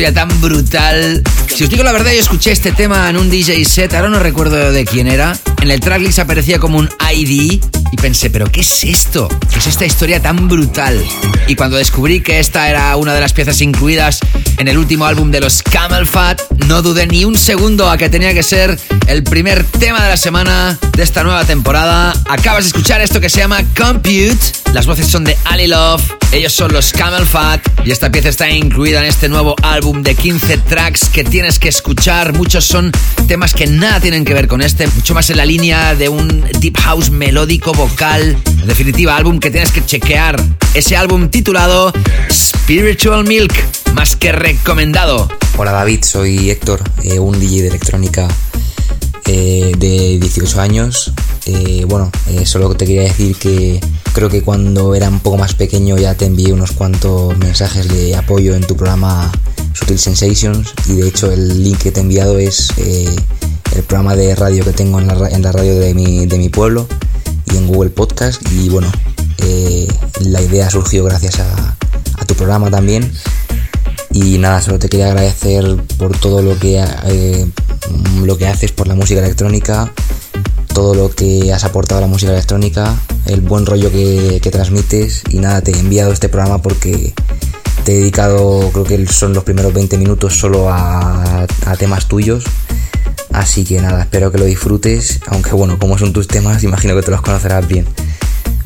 Historia tan brutal. Si os digo la verdad, yo escuché este tema en un DJ set, ahora no recuerdo de quién era. En el tracklist aparecía como un ID y pensé, ¿pero qué es esto? ¿Qué es esta historia tan brutal? Y cuando descubrí que esta era una de las piezas incluidas en el último álbum de los Camel Fat, no dudé ni un segundo a que tenía que ser el primer tema de la semana de esta nueva temporada. Acabas de escuchar esto que se llama Compute. Las voces son de Ali Love, ellos son los Camel Fat y esta pieza está incluida en este nuevo álbum de 15 tracks que tienes que escuchar. Muchos son temas que nada tienen que ver con este, mucho más en la línea de un deep house melódico vocal. En definitiva, álbum que tienes que chequear. Ese álbum titulado Spiritual Milk, más que recomendado. Hola David, soy Héctor, eh, un DJ de electrónica eh, de 18 años. Eh, bueno, eh, solo te quería decir que creo que cuando era un poco más pequeño ya te envié unos cuantos mensajes de apoyo en tu programa Sutil Sensations y de hecho el link que te he enviado es eh, el programa de radio que tengo en la, en la radio de mi, de mi pueblo y en Google Podcast y bueno, eh, la idea surgió gracias a, a tu programa también y nada, solo te quería agradecer por todo lo que, eh, lo que haces por la música electrónica, todo lo que has aportado a la música electrónica, el buen rollo que, que transmites y nada, te he enviado este programa porque te he dedicado, creo que son los primeros 20 minutos solo a, a temas tuyos. Así que nada, espero que lo disfrutes, aunque bueno, como son tus temas, imagino que te los conocerás bien.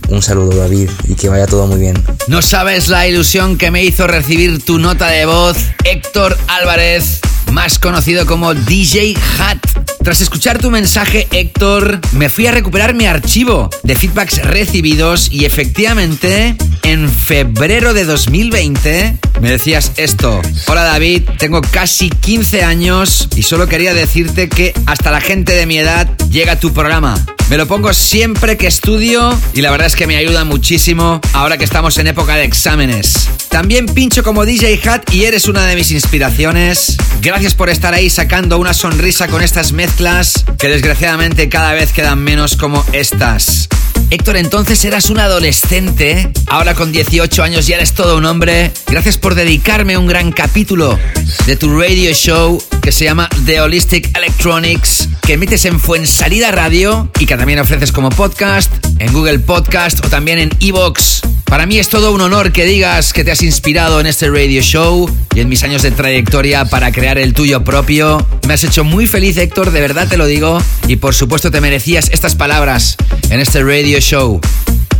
Un saludo David y que vaya todo muy bien. No sabes la ilusión que me hizo recibir tu nota de voz, Héctor Álvarez, más conocido como DJ Hat. Tras escuchar tu mensaje, Héctor, me fui a recuperar mi archivo de feedbacks recibidos y efectivamente, en febrero de 2020, me decías esto. Hola David, tengo casi 15 años y solo quería decirte que hasta la gente de mi edad llega a tu programa. Me lo pongo siempre que estudio y la verdad es que me ayuda muchísimo ahora que estamos en época de exámenes. También pincho como DJ Hat y eres una de mis inspiraciones. Gracias por estar ahí sacando una sonrisa con estas mezclas que desgraciadamente cada vez quedan menos como estas. Héctor, entonces eras un adolescente, ahora con 18 años ya eres todo un hombre. Gracias por dedicarme un gran capítulo de tu radio show que se llama The Holistic Electronics, que emites en Fuensalida Radio y que también ofreces como podcast, en Google Podcast o también en Evox. Para mí es todo un honor que digas que te has inspirado en este radio show y en mis años de trayectoria para crear el tuyo propio. Me has hecho muy feliz, Héctor, de verdad te lo digo. Y por supuesto te merecías estas palabras en este radio show.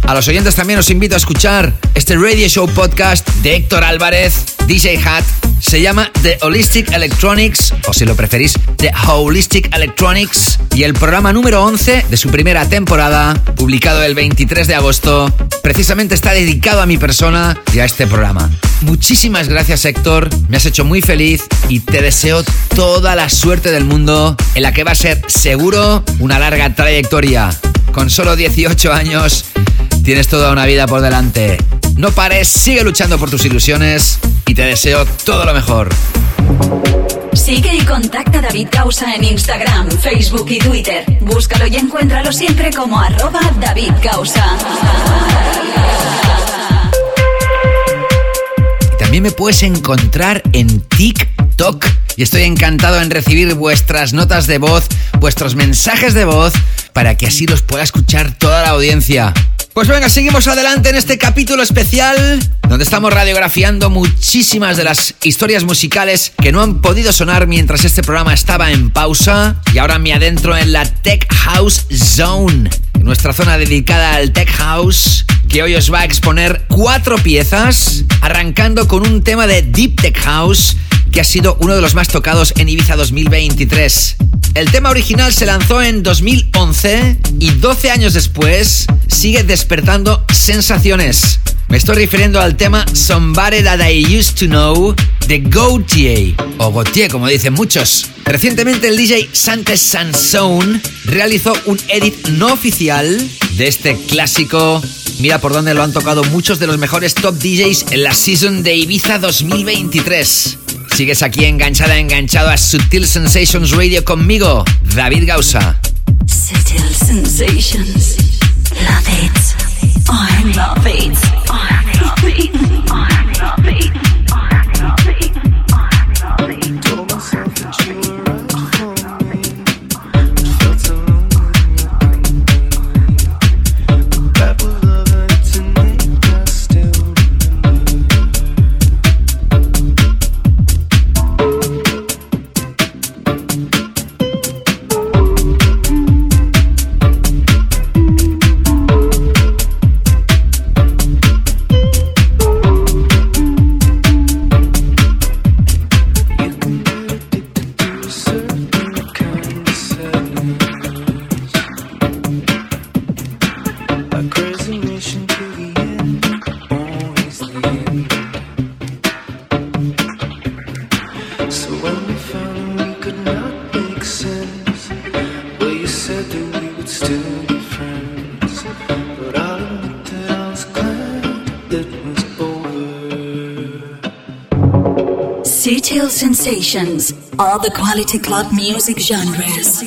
A los oyentes también os invito a escuchar este radio show podcast de Héctor Álvarez, DJ Hat. Se llama The Holistic Electronics, o si lo preferís, The Holistic Electronics. Y el programa número 11 de su primera temporada, publicado el 23 de agosto, precisamente está dedicado a mi persona y a este programa. Muchísimas gracias Héctor, me has hecho muy feliz y te deseo toda la suerte del mundo en la que va a ser seguro una larga trayectoria. Con solo 18 años tienes toda una vida por delante. No pares, sigue luchando por tus ilusiones y te deseo todo lo mejor. Sigue y contacta a David Causa en Instagram, Facebook y Twitter. Búscalo y encuéntralo siempre como arroba David Causa. También me puedes encontrar en TikTok y estoy encantado en recibir vuestras notas de voz, vuestros mensajes de voz, para que así los pueda escuchar toda la audiencia. Pues venga, seguimos adelante en este capítulo especial donde estamos radiografiando muchísimas de las historias musicales que no han podido sonar mientras este programa estaba en pausa. Y ahora me adentro en la Tech House Zone, nuestra zona dedicada al Tech House que hoy os va a exponer cuatro piezas, arrancando con un tema de Deep Tech House que ha sido uno de los más tocados en Ibiza 2023. El tema original se lanzó en 2011 y 12 años después sigue despertando sensaciones. Me estoy refiriendo al tema Somebody That I Used to Know de Gautier, o Gautier como dicen muchos. Recientemente el DJ Santes Sansone realizó un edit no oficial de este clásico. Mira por dónde lo han tocado muchos de los mejores top DJs en la season de Ibiza 2023. Sigues aquí enganchada, enganchado a Sutil Sensations Radio conmigo, David Gausa. Subtle sensations. Love it. I love it. I love it. I love it. Sutil sensations are the quality club music genres.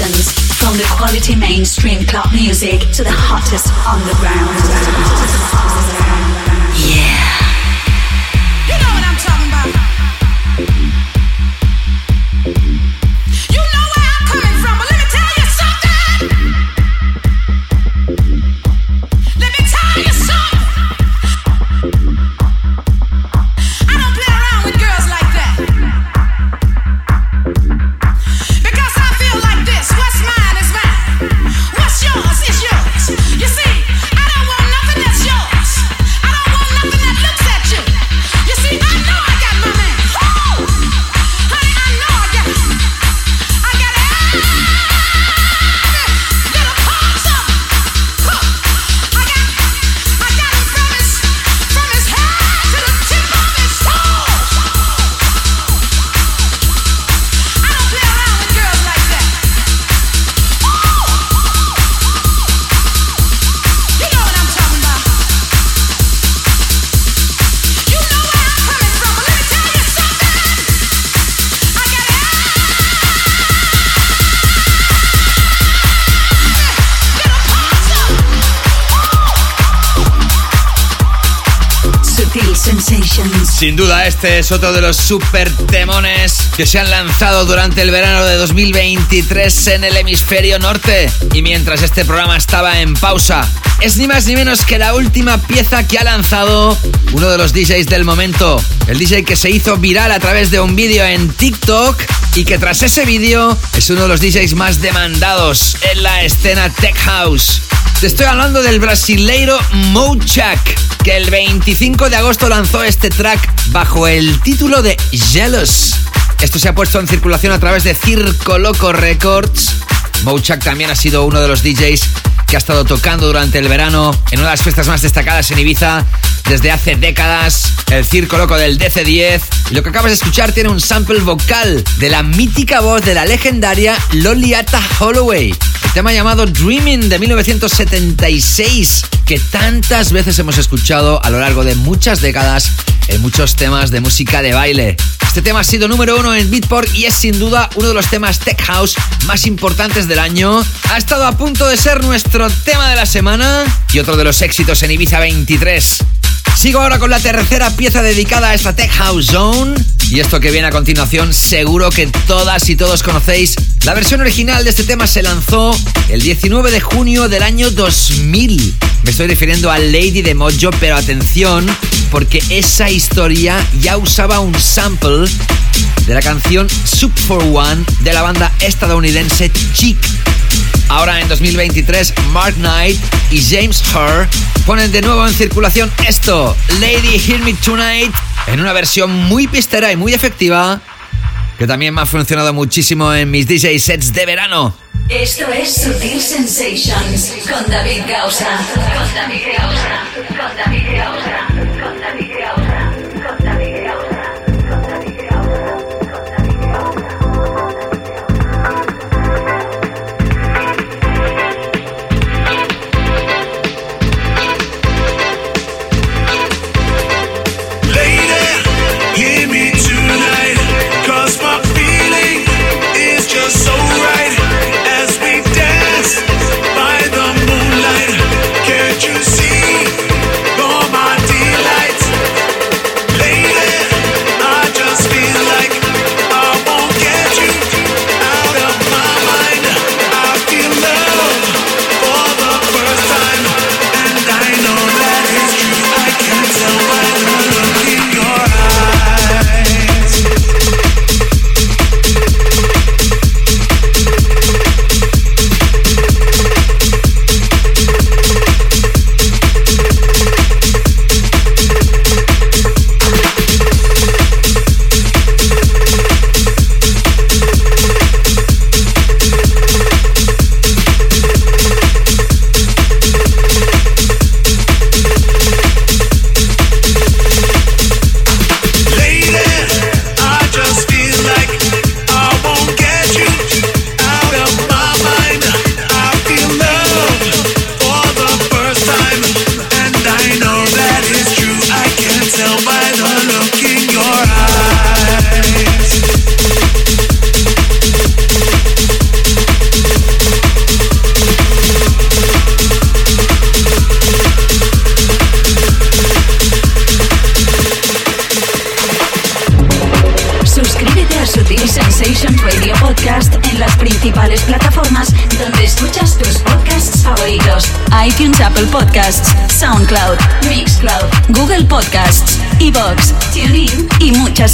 Sensations. From the quality mainstream club music to the hottest underground. Yeah. Sin duda, este es otro de los super temones que se han lanzado durante el verano de 2023 en el hemisferio norte. Y mientras este programa estaba en pausa, es ni más ni menos que la última pieza que ha lanzado uno de los DJs del momento. El DJ que se hizo viral a través de un vídeo en TikTok y que tras ese vídeo es uno de los DJs más demandados en la escena Tech House. Te estoy hablando del brasileiro Mochak, que el 25 de agosto lanzó este track bajo el título de Jealous. Esto se ha puesto en circulación a través de Circo Loco Records. Mochak también ha sido uno de los DJs que ha estado tocando durante el verano en una de las fiestas más destacadas en Ibiza desde hace décadas, el Circo Loco del DC10. Y lo que acabas de escuchar tiene un sample vocal de la mítica voz de la legendaria Loliata Holloway. Tema llamado Dreaming de 1976, que tantas veces hemos escuchado a lo largo de muchas décadas en muchos temas de música de baile. Este tema ha sido número uno en Beatport y es sin duda uno de los temas tech house más importantes del año. Ha estado a punto de ser nuestro tema de la semana y otro de los éxitos en Ibiza 23. Sigo ahora con la tercera pieza dedicada a esta Tech House Zone. Y esto que viene a continuación, seguro que todas y todos conocéis. La versión original de este tema se lanzó el 19 de junio del año 2000. Me estoy refiriendo a Lady de Mojo, pero atención, porque esa historia ya usaba un sample de la canción Soup One de la banda estadounidense Chic. Ahora en 2023, Mark Knight y James Herr ponen de nuevo en circulación esto, Lady Hear Me Tonight, en una versión muy pistera y muy efectiva, que también me ha funcionado muchísimo en mis DJ sets de verano. Esto es Sutil Sensations con David Gausa. Con David Gausa. Con David Gausa.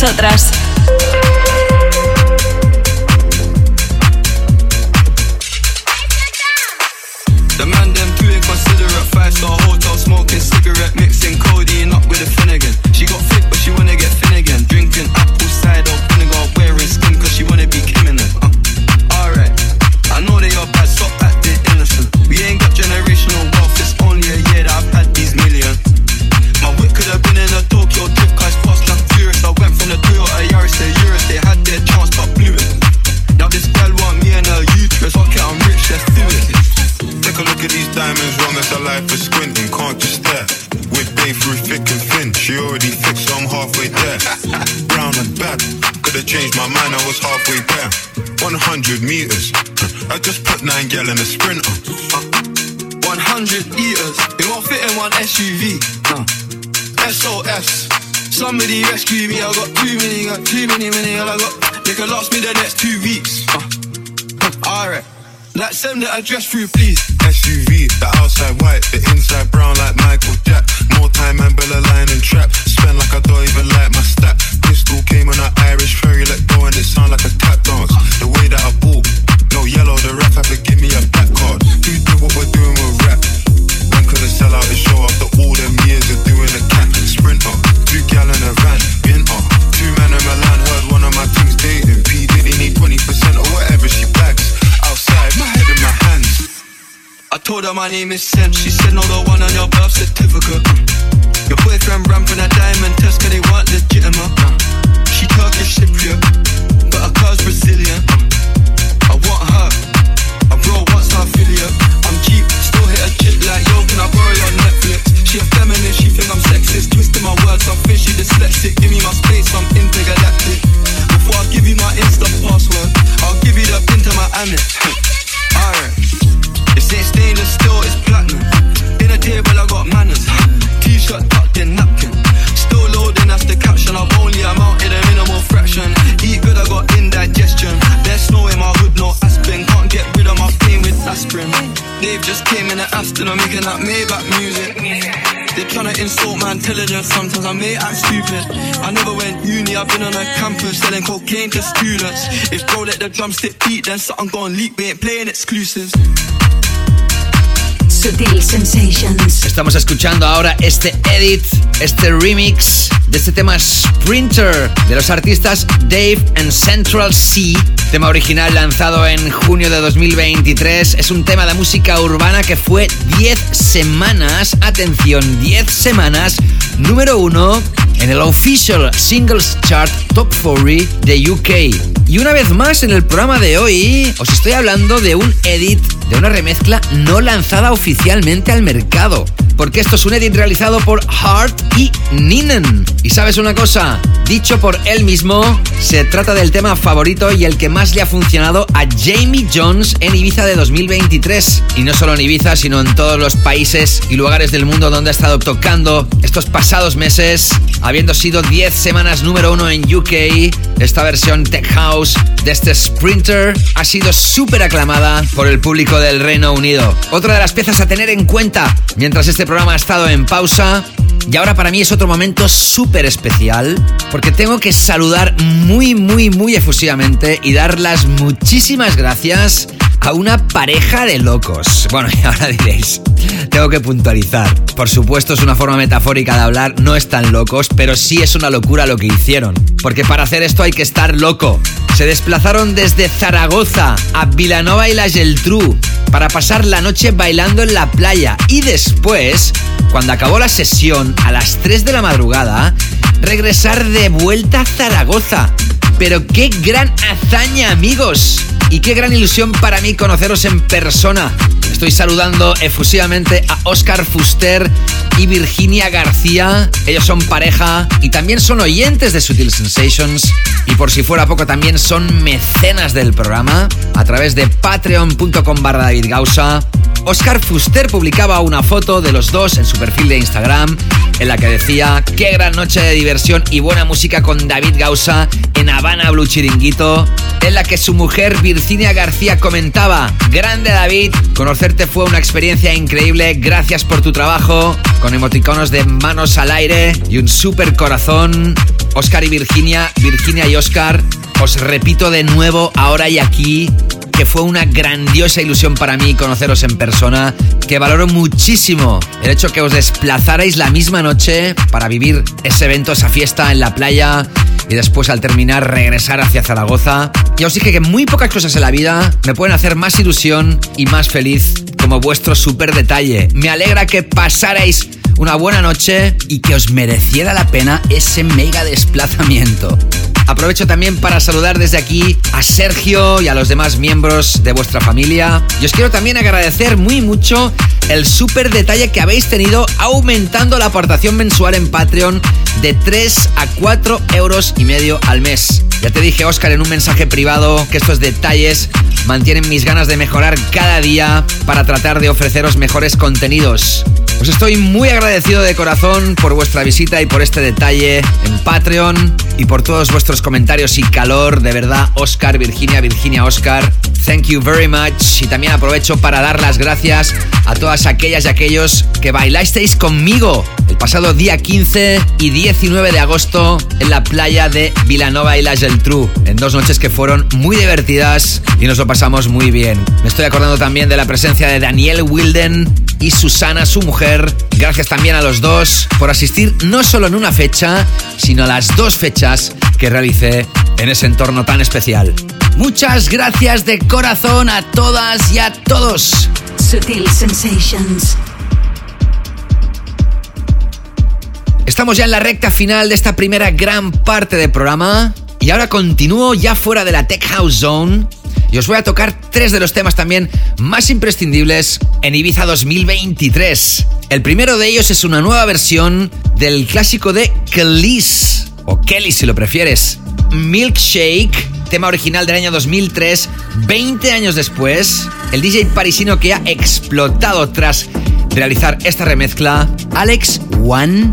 Y name is in the Aston, I'm making that Maybach music. They tryna insult my intelligence, sometimes I may act stupid. I never went uni, I've been on a campus selling cocaine to students. If bro let the drumstick beat, then something gon' leak, we ain't playing exclusives. Sutil Sensations. Estamos escuchando ahora este edit, este remix de este tema Sprinter de los artistas Dave and Central C. Tema original lanzado en junio de 2023. Es un tema de música urbana que fue 10 semanas, atención, 10 semanas, número uno en el Official Singles Chart Top 40 de UK. Y una vez más en el programa de hoy os estoy hablando de un edit, de una remezcla no lanzada oficialmente al mercado. Porque esto es un edit realizado por Hart y Ninen. Y sabes una cosa, dicho por él mismo, se trata del tema favorito y el que más le ha funcionado a Jamie Jones en Ibiza de 2023. Y no solo en Ibiza, sino en todos los países y lugares del mundo donde ha estado tocando estos pasados meses, habiendo sido 10 semanas número uno en UK. Esta versión Tech House de este Sprinter ha sido súper aclamada por el público del Reino Unido. Otra de las piezas a tener en cuenta mientras este programa ha estado en pausa y ahora para mí es otro momento súper especial porque tengo que saludar muy, muy, muy efusivamente y dar las muchísimas gracias a una pareja de locos. Bueno, y ahora diréis, tengo que puntualizar. Por supuesto es una forma metafórica de hablar, no están locos, pero sí es una locura lo que hicieron. Porque para hacer esto hay que estar loco. Se desplazaron desde Zaragoza a Vilanova y la Geltrú para pasar la noche bailando en la playa y después, cuando acabó la sesión a las 3 de la madrugada, regresar de vuelta a Zaragoza. Pero qué gran hazaña, amigos. Y qué gran ilusión para mí conoceros en persona. Estoy saludando efusivamente a Oscar Fuster y Virginia García. Ellos son pareja y también son oyentes de Sutil Sensations. Y por si fuera poco, también son mecenas del programa a través de patreon.com barra David. Oscar Fuster publicaba una foto de los dos en su perfil de Instagram en la que decía qué gran noche de diversión y buena música con David Gausa en Habana Blue Chiringuito, en la que su mujer Virginia García comentaba, grande David, conocerte fue una experiencia increíble, gracias por tu trabajo, con emoticonos de manos al aire y un super corazón. Oscar y Virginia, Virginia y Oscar, os repito de nuevo ahora y aquí que fue una grandiosa ilusión para mí conoceros en persona, que valoro muchísimo el hecho que os desplazarais la misma noche para vivir ese evento, esa fiesta en la playa y después al terminar regresar hacia Zaragoza. Ya os dije que muy pocas cosas en la vida me pueden hacer más ilusión y más feliz como vuestro super detalle. Me alegra que pasarais una buena noche y que os mereciera la pena ese mega desplazamiento. Aprovecho también para saludar desde aquí a Sergio y a los demás miembros de vuestra familia. Y os quiero también agradecer muy mucho el súper detalle que habéis tenido aumentando la aportación mensual en Patreon de 3 a 4 euros y medio al mes. Ya te dije, Oscar, en un mensaje privado que estos detalles mantienen mis ganas de mejorar cada día para tratar de ofreceros mejores contenidos. Os estoy muy agradecido de corazón por vuestra visita y por este detalle en Patreon y por todos vuestros comentarios y calor. De verdad, Oscar, Virginia, Virginia, Oscar. Thank you very much. Y también aprovecho para dar las gracias a todas aquellas y aquellos que bailasteis conmigo el pasado día 15 y 19 de agosto en la playa de Vilanova y la Geltrú. En dos noches que fueron muy divertidas y nos lo pasamos muy bien. Me estoy acordando también de la presencia de Daniel Wilden y Susana, su mujer. Gracias también a los dos por asistir no solo en una fecha, sino a las dos fechas que realicé en ese entorno tan especial. Muchas gracias de corazón a todas y a todos. Sutil Sensations. Estamos ya en la recta final de esta primera gran parte del programa y ahora continúo ya fuera de la Tech House Zone y os voy a tocar tres de los temas también más imprescindibles en Ibiza 2023. El primero de ellos es una nueva versión del clásico de Kelis, o Kelly si lo prefieres, Milkshake, tema original del año 2003, 20 años después, el DJ parisino que ha explotado tras realizar esta remezcla, Alex One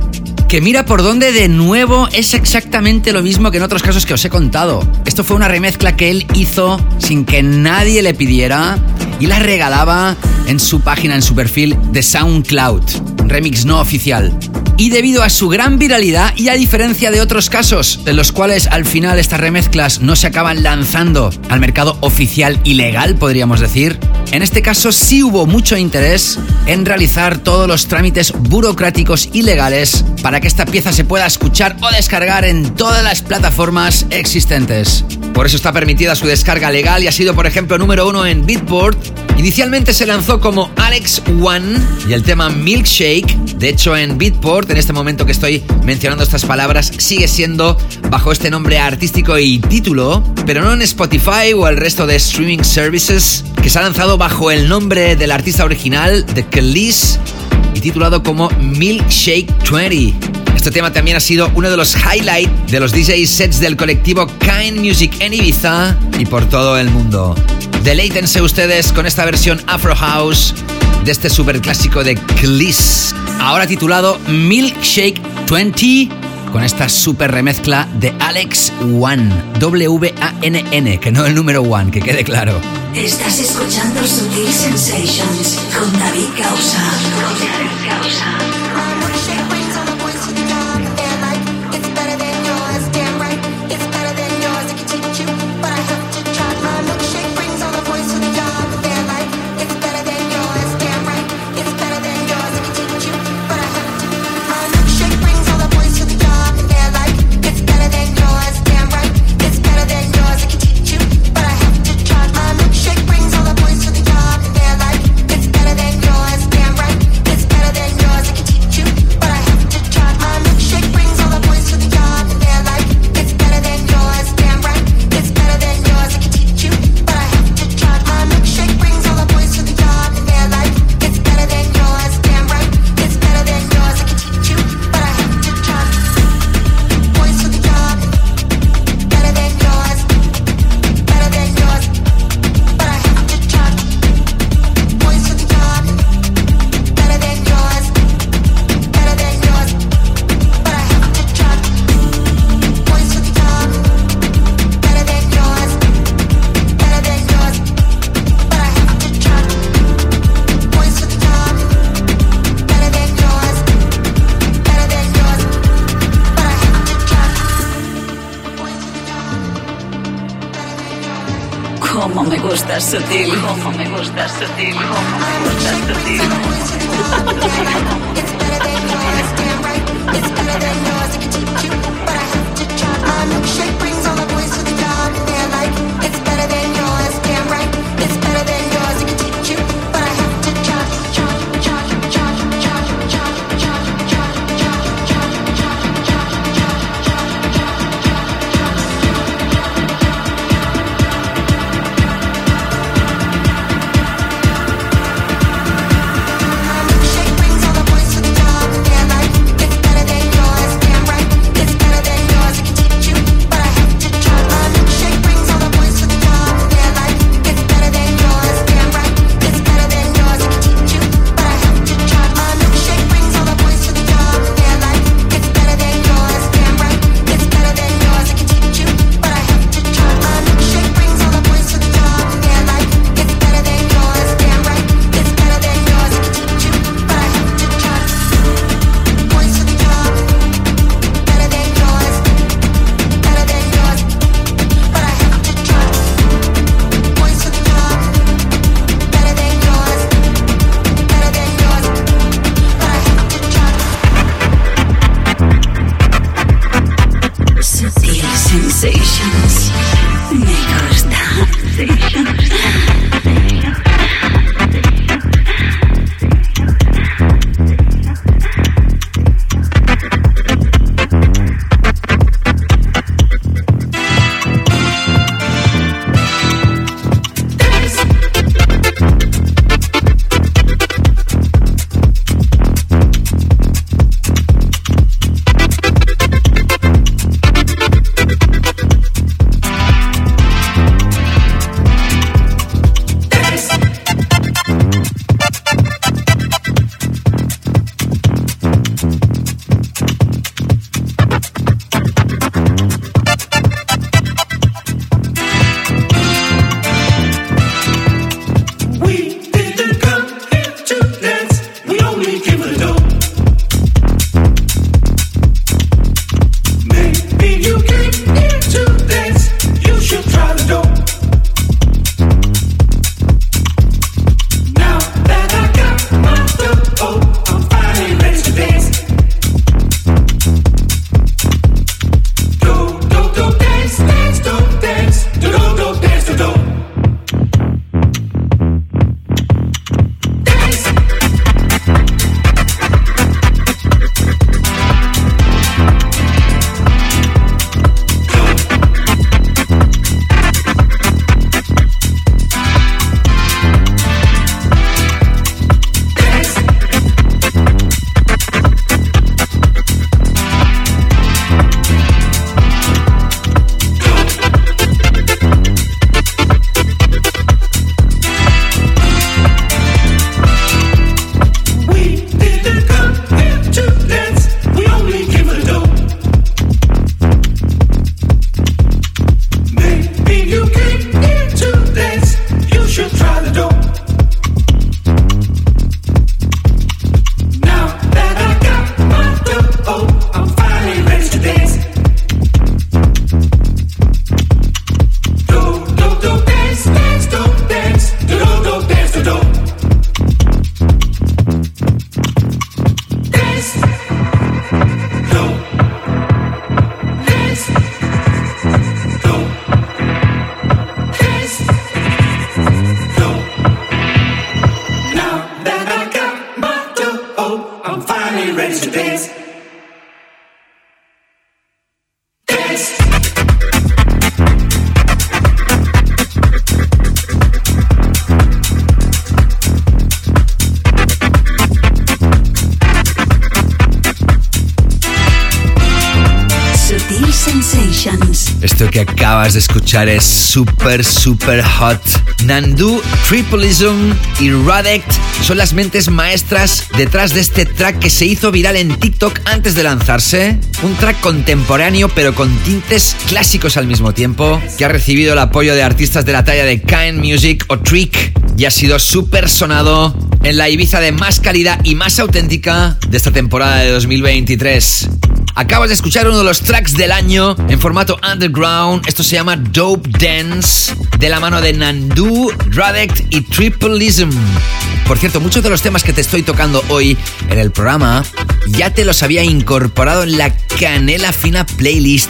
que mira por dónde de nuevo es exactamente lo mismo que en otros casos que os he contado. Esto fue una remezcla que él hizo sin que nadie le pidiera y la regalaba en su página, en su perfil de SoundCloud, un remix no oficial. Y debido a su gran viralidad y a diferencia de otros casos en los cuales al final estas remezclas no se acaban lanzando al mercado oficial y legal, podríamos decir, en este caso sí hubo mucho interés en realizar todos los trámites burocráticos y legales para que esta pieza se pueda escuchar o descargar en todas las plataformas existentes. Por eso está permitida su descarga legal y ha sido, por ejemplo, número uno en Beatport. Inicialmente se lanzó como Alex One y el tema Milkshake. De hecho, en Beatport, en este momento que estoy mencionando estas palabras, sigue siendo bajo este nombre artístico y título, pero no en Spotify o el resto de streaming services, que se ha lanzado bajo el nombre del artista original, The Kelis, y titulado como Milkshake 20. Este tema también ha sido uno de los highlights de los DJ sets del colectivo Kind Music en Ibiza y por todo el mundo. Deleítense ustedes con esta versión Afro House de este superclásico de Kliss, ahora titulado Milkshake 20 con esta super remezcla de Alex One, W-A-N-N, que no el número one, que quede claro. Estás escuchando Sutil Sensations con David Causa. Con David Causa. Como me gusta sutil, como me gusta sutil, como acabas de escuchar es super, super hot. Nandu, Tripolism y Radect son las mentes maestras detrás de este track que se hizo viral en TikTok antes de lanzarse. Un track contemporáneo pero con tintes clásicos al mismo tiempo, que ha recibido el apoyo de artistas de la talla de Kind Music o Trick y ha sido súper sonado en la Ibiza de más calidad y más auténtica de esta temporada de 2023. Acabas de escuchar uno de los tracks del año en formato underground. Esto se llama Dope Dance, de la mano de Nandu, Radect y Tripleism. Por cierto, muchos de los temas que te estoy tocando hoy en el programa ya te los había incorporado en la Canela Fina Playlist.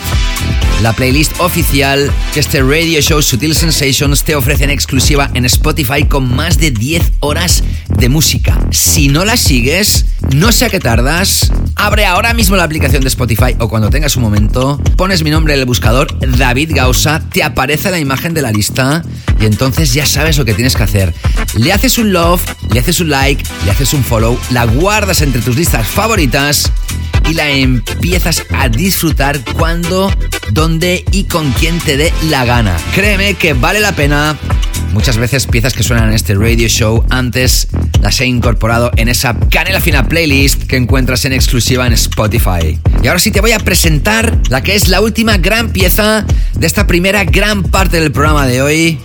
La playlist oficial que este radio show Sutil Sensations te ofrece en exclusiva en Spotify con más de 10 horas de música. Si no la sigues, no sé a qué tardas. Abre ahora mismo la aplicación de Spotify o cuando tengas un momento, pones mi nombre en el buscador, David Gausa, te aparece la imagen de la lista y entonces ya sabes lo que tienes que hacer. Le haces un love, le haces un like, le haces un follow, la guardas entre tus listas favoritas y la empiezas a disfrutar cuando, dónde y con quién te dé la gana. Créeme que vale la pena. Muchas veces piezas que suenan en este radio show antes las he incorporado en esa canela fina playlist que encuentras en exclusiva en Spotify. Y ahora sí te voy a presentar la que es la última gran pieza de esta primera gran parte del programa de hoy.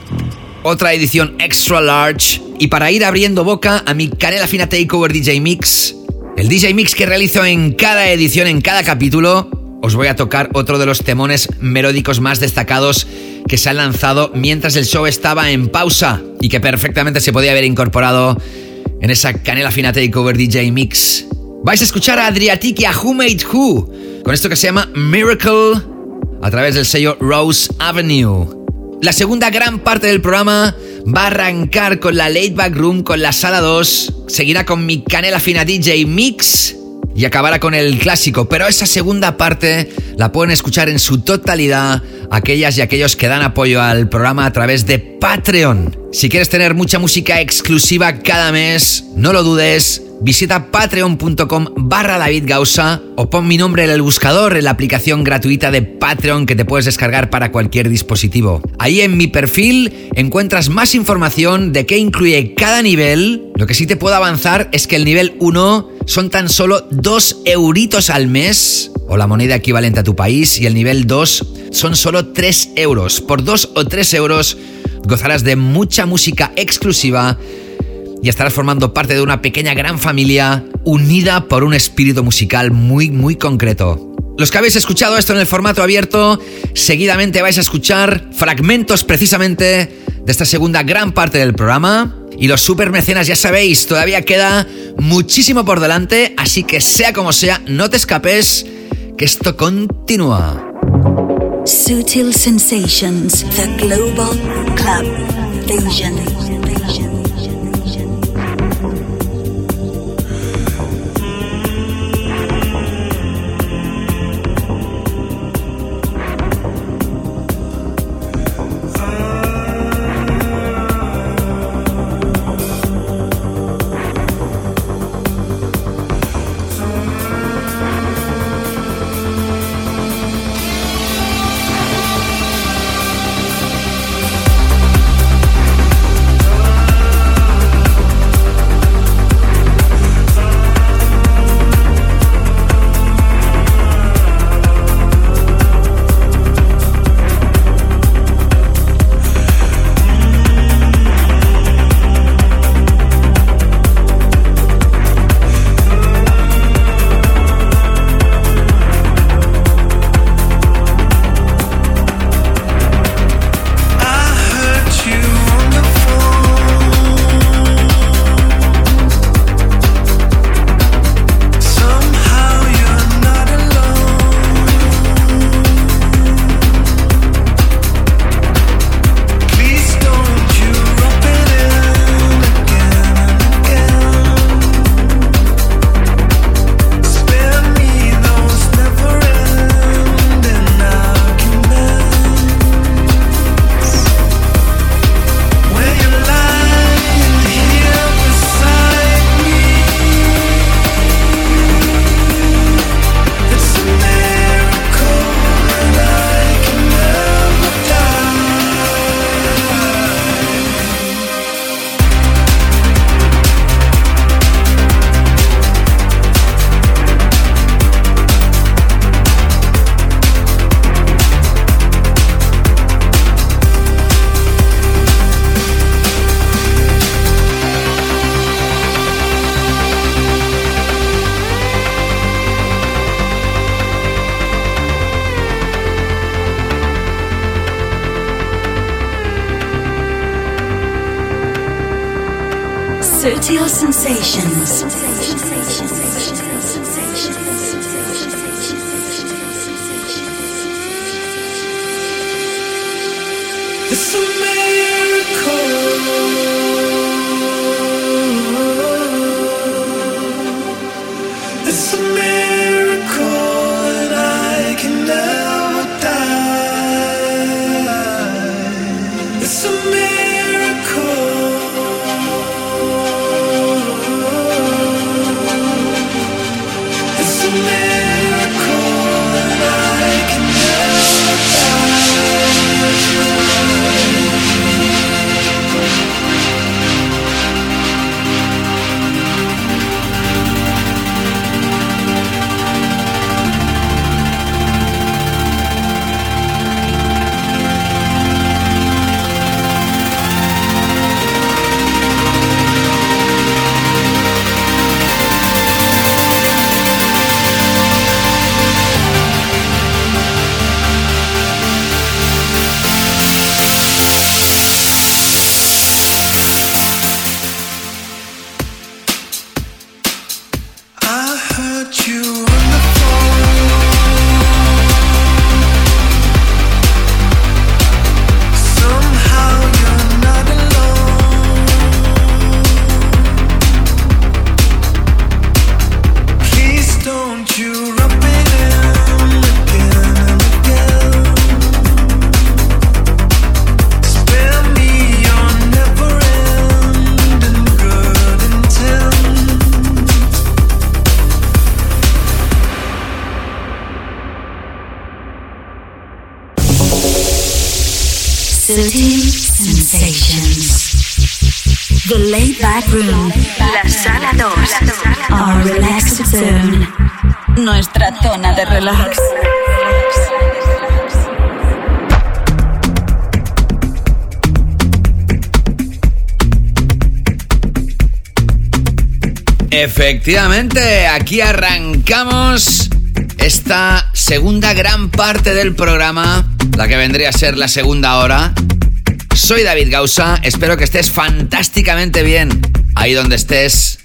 Otra edición extra large. Y para ir abriendo boca a mi canela fina takeover DJ Mix, el DJ Mix que realizo en cada edición, en cada capítulo, os voy a tocar otro de los temones melódicos más destacados que se han lanzado mientras el show estaba en pausa y que perfectamente se podía haber incorporado en esa canela fina takeover DJ Mix. Vais a escuchar a Adriatic y a Who Made Who con esto que se llama Miracle a través del sello Rose Avenue. La segunda gran parte del programa va a arrancar con la Late Back Room, con la sala 2, seguirá con mi canela fina DJ Mix y acabará con el clásico, pero esa segunda parte la pueden escuchar en su totalidad aquellas y aquellos que dan apoyo al programa a través de Patreon. Si quieres tener mucha música exclusiva cada mes, no lo dudes, visita patreon.com barra David Gausa o pon mi nombre en el buscador en la aplicación gratuita de Patreon que te puedes descargar para cualquier dispositivo. Ahí en mi perfil encuentras más información de qué incluye cada nivel. Lo que sí te puedo avanzar es que el nivel 1 son tan solo 2 euritos al mes o la moneda equivalente a tu país y el nivel 2 son solo 3 euros. Por 2 o 3 euros gozarás de mucha música exclusiva y estarás formando parte de una pequeña gran familia unida por un espíritu musical muy muy concreto. Los que habéis escuchado esto en el formato abierto, seguidamente vais a escuchar fragmentos precisamente de esta segunda gran parte del programa. Y los super mecenas, ya sabéis, todavía queda muchísimo por delante, así que sea como sea, no te escapes, que esto continúa. Sutil Sensations, Global Club. Sensations. The laid back room. La sala 2. Our relaxed zone. Nuestra zona de relax. Efectivamente, aquí arrancamos esta segunda gran parte del programa, la que vendría a ser la segunda hora. Soy David Gausa, espero que estés fantásticamente bien ahí donde estés,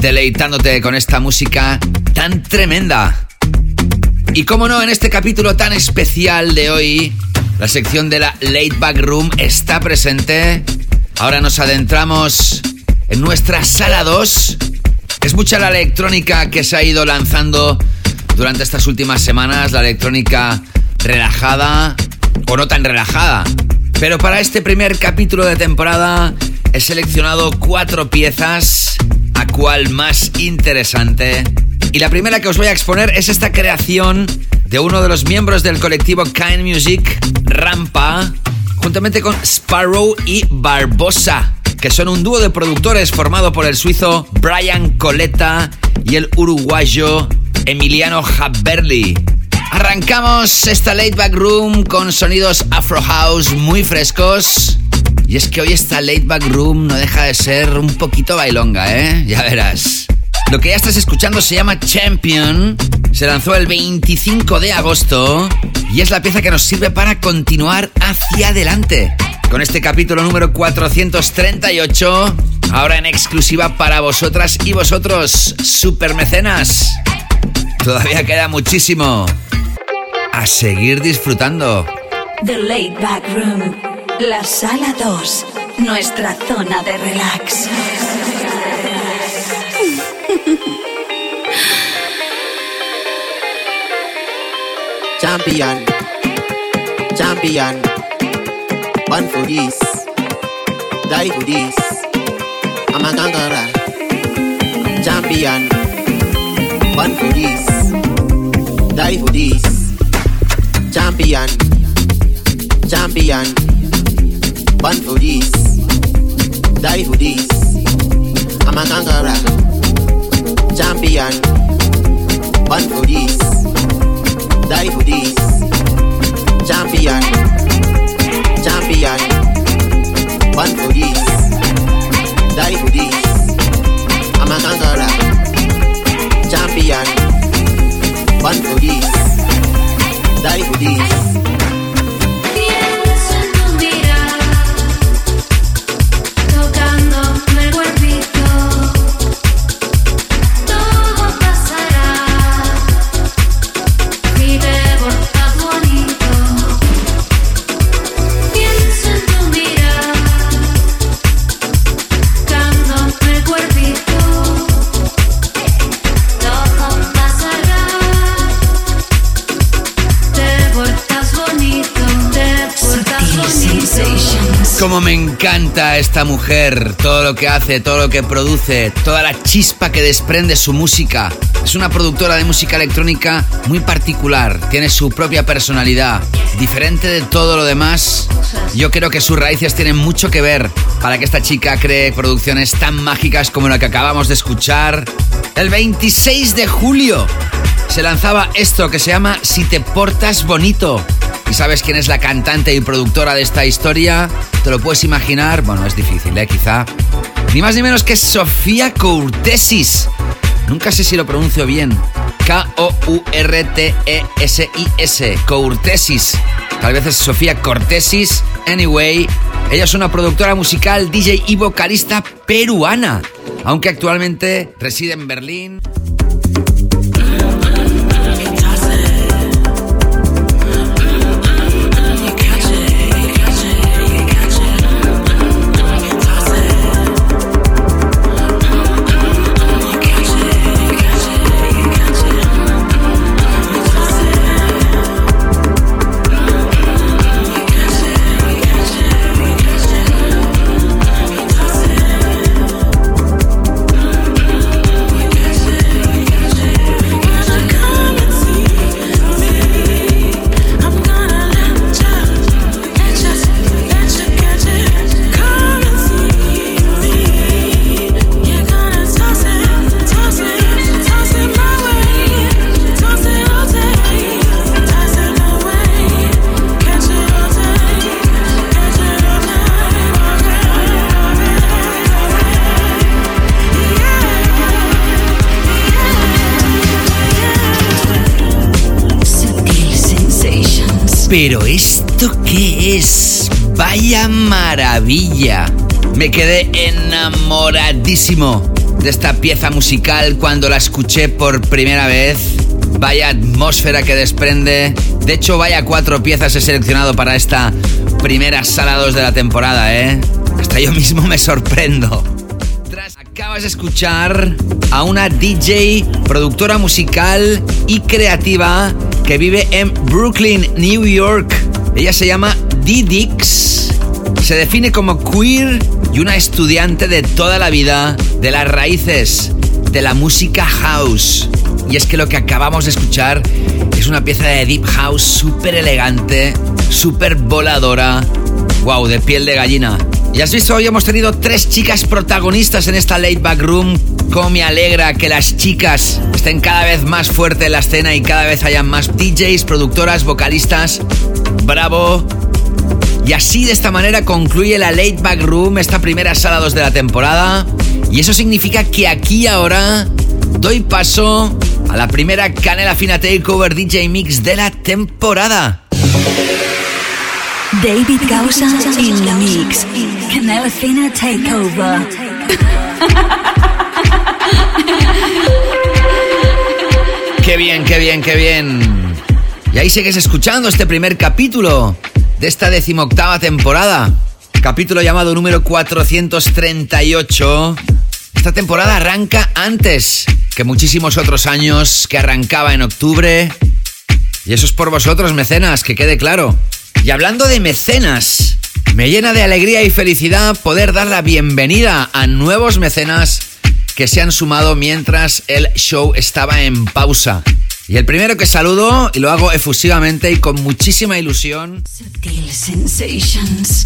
deleitándote con esta música tan tremenda. Y como no, en este capítulo tan especial de hoy, la sección de la Late Back Room está presente. Ahora nos adentramos en nuestra sala 2. Es mucha la electrónica que se ha ido lanzando durante estas últimas semanas, la electrónica relajada o no tan relajada. Pero para este primer capítulo de temporada he seleccionado cuatro piezas, a cual más interesante. Y la primera que os voy a exponer es esta creación de uno de los miembros del colectivo Kind Music, Rampa, juntamente con Sparrow y Barbosa, que son un dúo de productores formado por el suizo Brian Coletta y el uruguayo Emiliano Haberli. Arrancamos esta late back room con sonidos Afro House muy frescos. Y es que hoy esta late back room no deja de ser un poquito bailonga, ¿eh? Ya verás. Lo que ya estás escuchando se llama Champion. Se lanzó el 25 de agosto y es la pieza que nos sirve para continuar hacia adelante. Con este capítulo número 438, ahora en exclusiva para vosotras y vosotros, super mecenas. Todavía queda muchísimo. A seguir disfrutando. The laid back room. La sala 2. Nuestra zona de relax. Champion, champion, one for this, die for this. I'm a. Champion, one for this, die for this. Champion, champion, one for this, die for this. I'm a conqueror. Champion, one for this die for this. Champion, champion, one for this. Die for this. I'm a conqueror. Champion, one for this. Die for this. Cómo me encanta esta mujer, todo lo que hace, todo lo que produce, toda la chispa que desprende su música. Es una productora de música electrónica muy particular, tiene su propia personalidad, diferente de todo lo demás. Yo creo que sus raíces tienen mucho que ver para que esta chica cree producciones tan mágicas como la que acabamos de escuchar. El 26 de julio se lanzaba esto que se llama Si te portas bonito. ¿Y sabes quién es la cantante y productora de esta historia? ¿Te lo puedes imaginar? Bueno, es difícil, ¿eh? Quizá. Ni más ni menos que Sofía Courtesis. Nunca sé si lo pronuncio bien. K-O-U-R-T-E-S-I-S. Courtesis. Tal vez es Sofía Cortesis. Anyway, ella es una productora musical, DJ y vocalista peruana. Aunque actualmente reside en Berlín. Pero esto qué es? Vaya maravilla. Me quedé enamoradísimo de esta pieza musical cuando la escuché por primera vez. Vaya atmósfera que desprende. De hecho, vaya cuatro piezas he seleccionado para esta primera sala 2 de la temporada, ¿eh? Hasta yo mismo me sorprendo. Tras- Acabas de escuchar a una DJ, productora musical y creativa que vive en Brooklyn, New York. Ella se llama Didix. Se define como queer y una estudiante de toda la vida de las raíces de la música house. Y es que lo que acabamos de escuchar es una pieza de deep house súper elegante, súper voladora. Wow, de piel de gallina. Y has visto, hoy hemos tenido tres chicas protagonistas en esta Late Back Room. Cómo me alegra que las chicas estén cada vez más fuerte en la escena y cada vez hayan más DJs, productoras, vocalistas. Bravo. Y así de esta manera concluye la Late Back Room, esta primera sala 2 de la temporada. Y eso significa que aquí ahora doy paso a la primera Canela Fina Takeover DJ Mix de la temporada. David Gausa in the mix. Canela Fina Takeover. Qué bien, qué bien, qué bien. Y ahí sigues escuchando este primer capítulo de esta decimoctava temporada. Capítulo llamado número 438. Esta temporada arranca antes que muchísimos otros años, que arrancaba en octubre. Y eso es por vosotros, mecenas, que quede claro. Y hablando de mecenas, me llena de alegría y felicidad poder dar la bienvenida a nuevos mecenas que se han sumado mientras el show estaba en pausa. Y el primero que saludo, y lo hago efusivamente y con muchísima ilusión,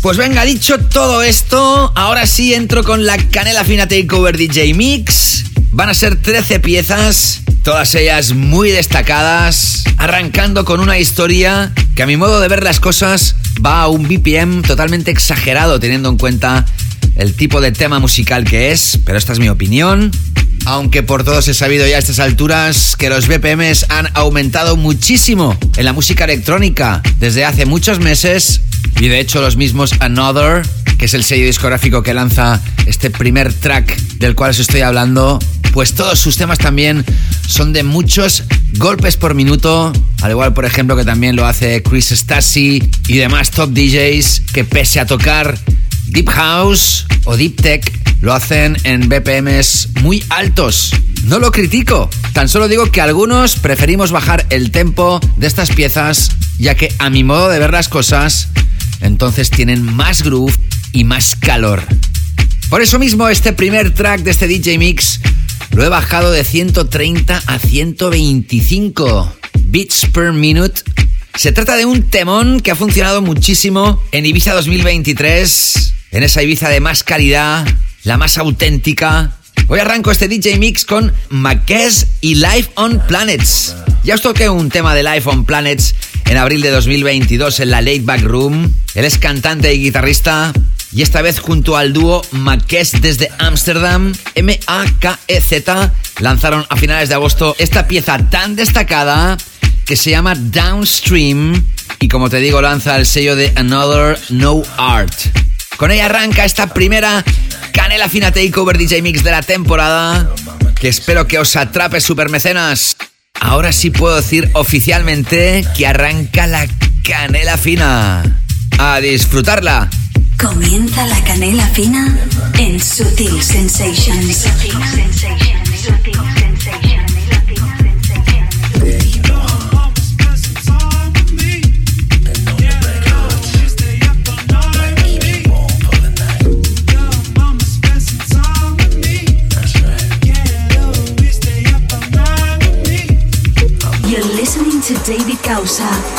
pues venga, dicho todo esto, ahora sí entro con la Canela Fina Takeover DJ Mix. Van a ser 13 piezas, todas ellas muy destacadas, arrancando con una historia que a mi modo de ver las cosas va a un BPM totalmente exagerado teniendo en cuenta el tipo de tema musical que es, pero esta es mi opinión. Aunque por todos he sabido ya a estas alturas que los BPMs han aumentado muchísimo en la música electrónica desde hace muchos meses y de hecho los mismos Another, que es el sello discográfico que lanza este primer track del cual os estoy hablando, pues todos sus temas también son de muchos golpes por minuto, al igual por ejemplo que también lo hace Chris Stasi y demás top DJs que pese a tocar Deep House o Deep Tech lo hacen en BPMs muy altos. No lo critico, tan solo digo que algunos preferimos bajar el tempo de estas piezas, ya que a mi modo de ver las cosas, entonces tienen más groove y más calor. Por eso mismo este primer track de este DJ Mix lo he bajado de 130 a 125 beats per minute. Se trata de un temón que ha funcionado muchísimo en Ibiza 2023, en esa Ibiza de más calidad, la más auténtica. Hoy arranco este DJ Mix con Maquez y Life on Planets. Ya os toqué un tema de Life on Planets en abril de 2022 en la Late Back Room. Él es cantante y guitarrista y esta vez junto al dúo Maquez desde Ámsterdam, M-A-K-E-Z, lanzaron a finales de agosto esta pieza tan destacada que se llama Downstream y como te digo lanza el sello de Another No Art. Con ella arranca esta primera Canela Fina Takeover DJ Mix de la temporada que espero que os atrape supermecenas. Ahora sí puedo decir oficialmente que arranca la Canela Fina. A disfrutarla. Comienza la canela fina en Sutil Sensations. You're listening to David Causa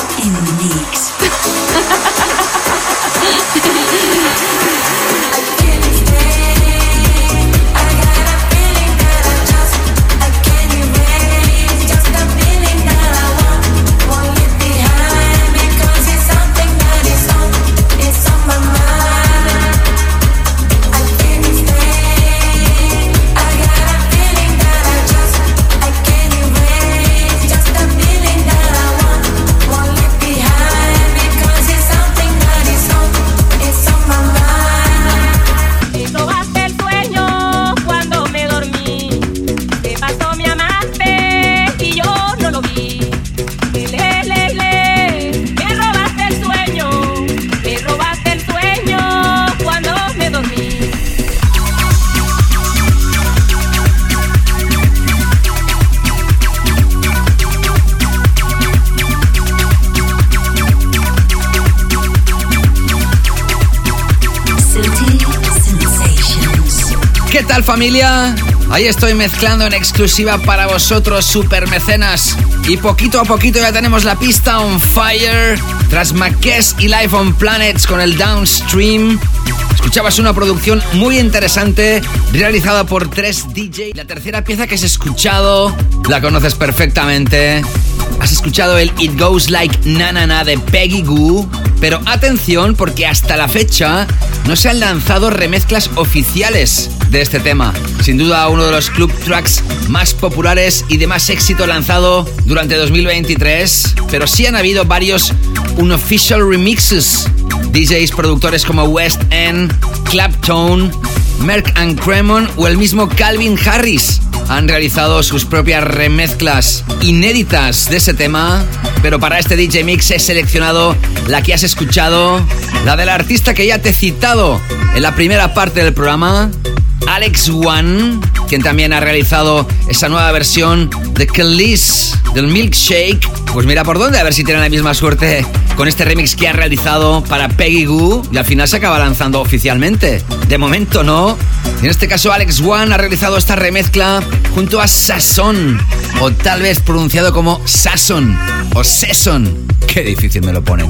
tal familia? Ahí estoy mezclando en exclusiva para vosotros, super mecenas. Y poquito a poquito ya tenemos la pista on fire. Tras Maquez y Life on Planets con el Downstream. Escuchabas una producción muy interesante realizada por tres DJ. La tercera pieza que has escuchado la conoces perfectamente. Has escuchado el It Goes Like Na Na Na de Peggy Goo. Pero atención porque hasta la fecha no se han lanzado remezclas oficiales de este tema. Sin duda uno de los club tracks más populares y de más éxito lanzado durante 2023. Pero sí han habido varios unofficial remixes. DJs productores como West End, Claptone, Merck and Cremon o el mismo Calvin Harris han realizado sus propias remezclas inéditas de ese tema, pero para este DJ Mix he seleccionado la que has escuchado, la del artista que ya te he citado en la primera parte del programa, Alex One, quien también ha realizado esa nueva versión de Kelis del Milkshake. Pues mira por dónde, a ver si tienen la misma suerte con este remix que ha realizado para Peggy Goo y al final se acaba lanzando oficialmente. De momento no. En este caso Alex One ha realizado esta remezcla junto a Sasson, o tal vez pronunciado como Sasson o Sesson. Qué difícil me lo ponen.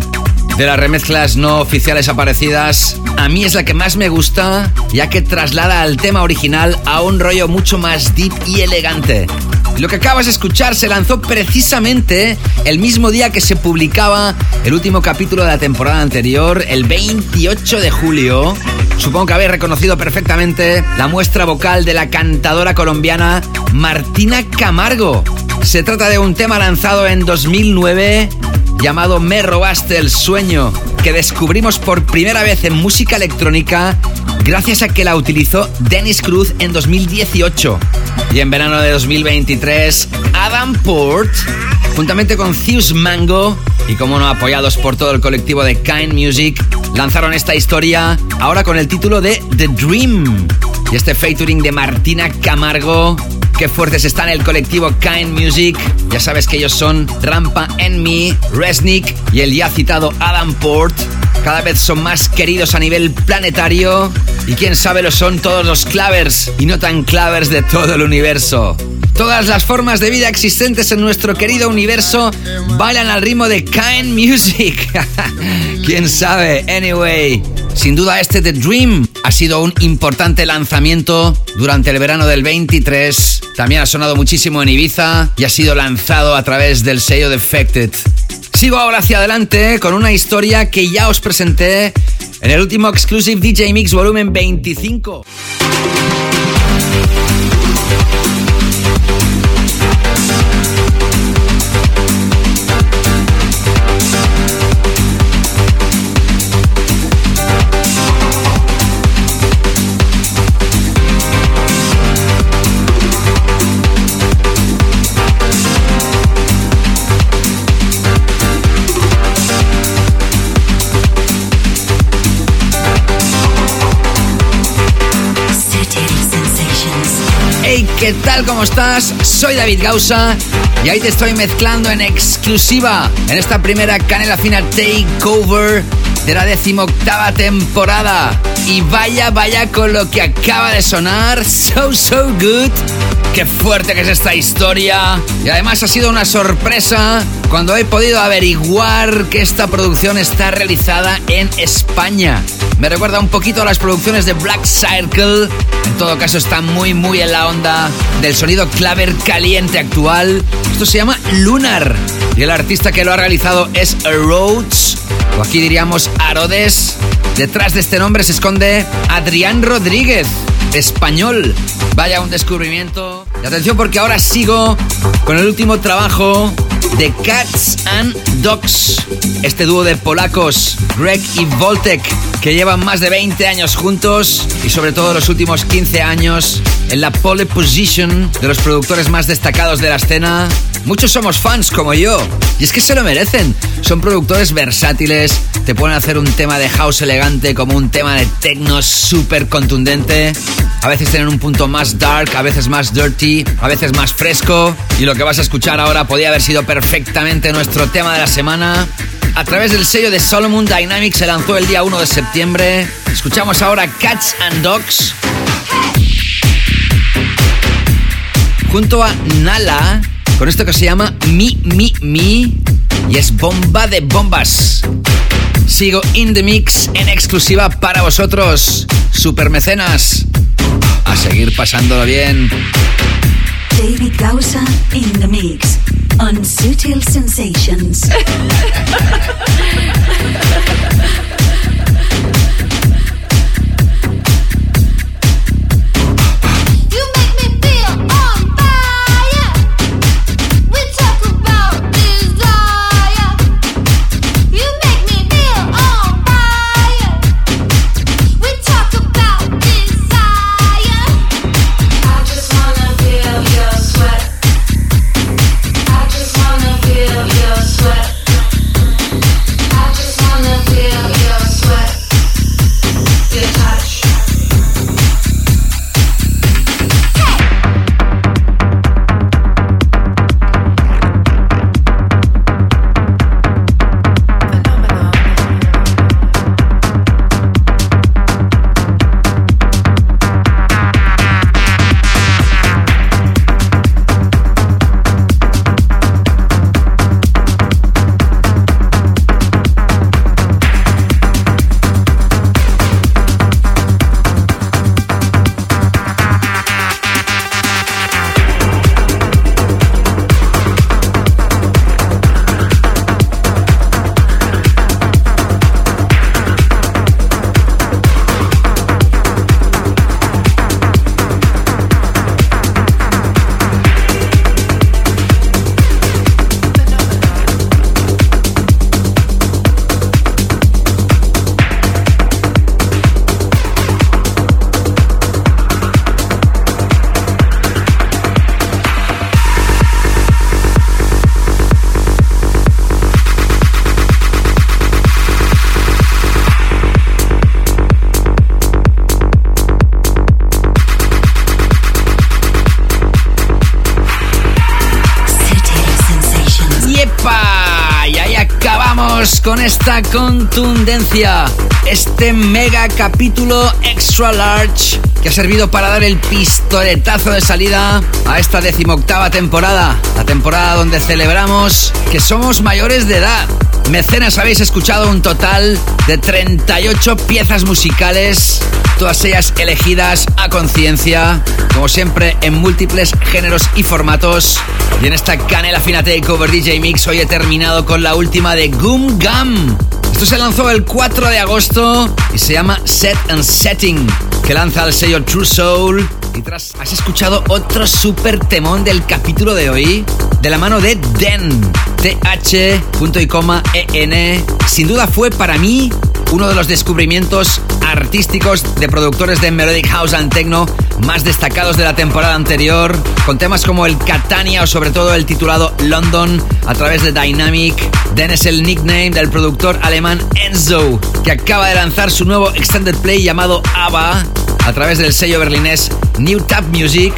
De las remezclas no oficiales aparecidas, a mí es la que más me gusta, ya que traslada al tema original a un rollo mucho más deep y elegante. Lo que acabas de escuchar se lanzó precisamente el mismo día que se publicaba el último capítulo de la temporada anterior, el 28 de julio. Supongo que habéis reconocido perfectamente la muestra vocal de la cantadora colombiana Martina Camargo. Se trata de un tema lanzado en 2009 llamado Me robaste el sueño, que descubrimos por primera vez en música electrónica gracias a que la utilizó Dennis Cruz en 2018. Y en verano de 2023, Adam Port, juntamente con Zeus Mango y como no apoyados por todo el colectivo de Kind Music, lanzaron esta historia ahora con el título de The Dream. Y este featuring de Martina Camargo qué fuertes están el colectivo Kind Music. Ya sabes que ellos son Rampa en Me, Resnick y el ya citado Adam Port. Cada vez son más queridos a nivel planetario y quién sabe lo son todos los clavers y no tan clavers de todo el universo. Todas las formas de vida existentes en nuestro querido universo bailan al ritmo de Kind Music. ¿Quién sabe? Anyway, sin duda este The Dream ha sido un importante lanzamiento durante el verano del 23. También ha sonado muchísimo en Ibiza y ha sido lanzado a través del sello Defected. Sigo ahora hacia adelante con una historia que ya os presenté en el último Exclusive DJ Mix volumen 25. Thank you. ¿Qué tal? ¿Cómo estás? Soy David Gausa y ahí te estoy mezclando en exclusiva en esta primera Canela Fina Takeover de la decimoctava temporada. Y vaya, vaya con lo que acaba de sonar. So, so good. Qué fuerte que es esta historia. Y además ha sido una sorpresa cuando he podido averiguar que esta producción está realizada en España. Me recuerda un poquito a las producciones de Black Circle. En todo caso está muy muy en la onda del sonido claver caliente actual. Esto se llama Lunar. Y el artista que lo ha realizado es Rhodes. O aquí diríamos Arodes. Detrás de este nombre se esconde Adrián Rodríguez, español. Vaya un descubrimiento. Y atención porque ahora sigo con el último trabajo de Cats and Dogs. Este dúo de polacos, Greg y Voltek, que llevan más de 20 años juntos y sobre todo los últimos 15 años en la pole position de los productores más destacados de la escena. Muchos somos fans como yo, y es que se lo merecen. Son productores versátiles, te pueden hacer un tema de house elegante como un tema de techno súper contundente. A veces tienen un punto más dark, a veces más dirty, a veces más fresco. Y lo que vas a escuchar ahora podía haber sido perfectamente nuestro tema de la semana. A través del sello de Solomon Dynamics se lanzó el día 1 de septiembre. Escuchamos ahora Cats and Dogs. Junto a Nala, con esto que se llama Mi, Mi, Mi. Y es bomba de bombas. Sigo in the mix en exclusiva para vosotros, super mecenas. A seguir pasándolo bien. David Gausa in the mix on Sutil Sensations. con esta contundencia. Este mega capítulo extra large que ha servido para dar el pistoletazo de salida a esta decimoctava temporada. La temporada donde celebramos que somos mayores de edad. Mecenas habéis escuchado un total de 38 piezas musicales, todas ellas elegidas a conciencia, como siempre en múltiples géneros y formatos. Y en esta canela fina takeover DJ Mix hoy he terminado con la última de Goom Gum. Esto se lanzó el 4 de agosto y se llama Set and Setting, que lanza el sello True Soul. Y tras has escuchado otro super temón del capítulo de hoy, de la mano de Den, T-H.I,E-N. Sin duda fue para mí uno de los descubrimientos artísticos de productores de Melodic House and Techno más destacados de la temporada anterior, con temas como el Catania o sobre todo el titulado London a través de Dynamic. Den es el nickname del productor alemán Enzo, que acaba de lanzar su nuevo extended play llamado ABBA a través del sello berlinés New Tap Music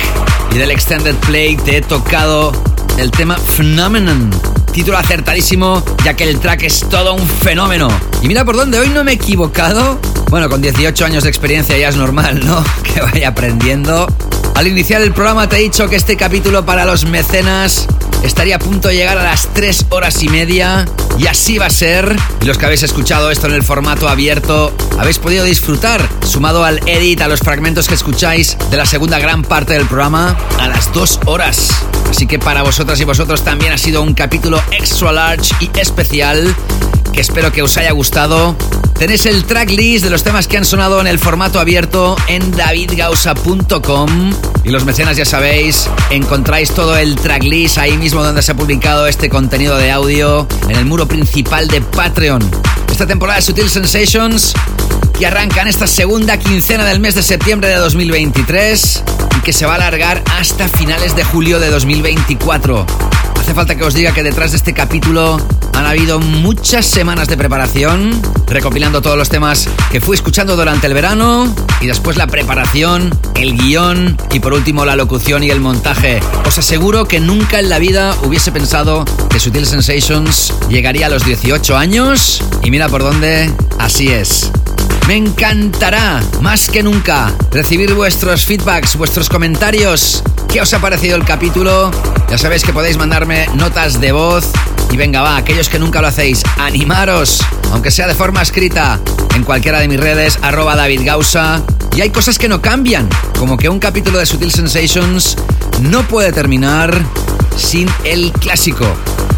y del extended play te he tocado el tema Phenomenon. Título acertadísimo, ya que el track es todo un fenómeno. Y mira por dónde, hoy no me he equivocado. Bueno, con 18 años de experiencia ya es normal, ¿no? Que vaya aprendiendo. Al iniciar el programa te he dicho que este capítulo para los mecenas estaría a punto de llegar a las 3 horas y media. Y así va a ser. Y los que habéis escuchado esto en el formato abierto, habéis podido disfrutar, sumado al edit, a los fragmentos que escucháis de la segunda gran parte del programa, a las 2 horas. Así que para vosotras y vosotros también ha sido un capítulo extra large y especial que espero que os haya gustado. Tenéis el tracklist de los temas que han sonado en el formato abierto en davidgausa.com. Y los mecenas ya sabéis, encontráis todo el tracklist ahí mismo donde se ha publicado este contenido de audio en el muro principal de Patreon. Esta temporada de Sutil Sensations que arranca en esta segunda quincena del mes de septiembre de 2023 y que se va a alargar hasta finales de julio de 2024. Hace falta que os diga que detrás de este capítulo han habido muchas semanas de preparación, recopilando todos los temas que fui escuchando durante el verano y después la preparación, el guion y por último la locución y el montaje. Os aseguro que nunca en la vida hubiese pensado que Sutil Sensations llegaría a los 18 años y mira por dónde, así es. Me encantará, más que nunca, recibir vuestros feedbacks, vuestros comentarios. ¿Qué os ha parecido el capítulo? Ya sabéis que podéis mandarme notas de voz. Y venga, va, aquellos que nunca lo hacéis, animaros, aunque sea de forma escrita, en cualquiera de mis redes, arroba David Gausa. Y hay cosas que no cambian, como que un capítulo de Sutil Sensations no puede terminar sin el clásico.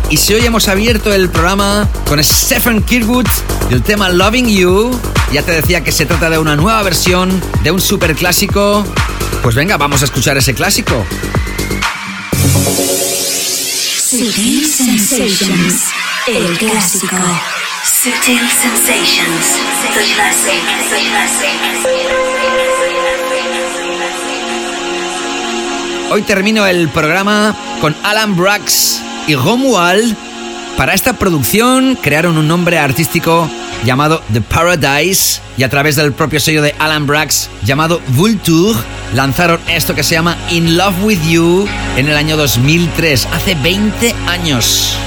Y si hoy hemos abierto el programa con Stephen Kirkwood y el tema Loving You, ya te decía que se trata de una nueva versión de un super clásico. Pues venga, vamos a escuchar ese clásico. Sutil Sensations, el clásico. Sutil Sensations, the classic, the classic. Hoy termino el programa con Alan Brax y Romuald. Para esta producción crearon un nombre artístico llamado The Paradise y a través del propio sello de Alan Brax llamado Vulture lanzaron esto que se llama In Love With You en el año 2003, hace 20 años.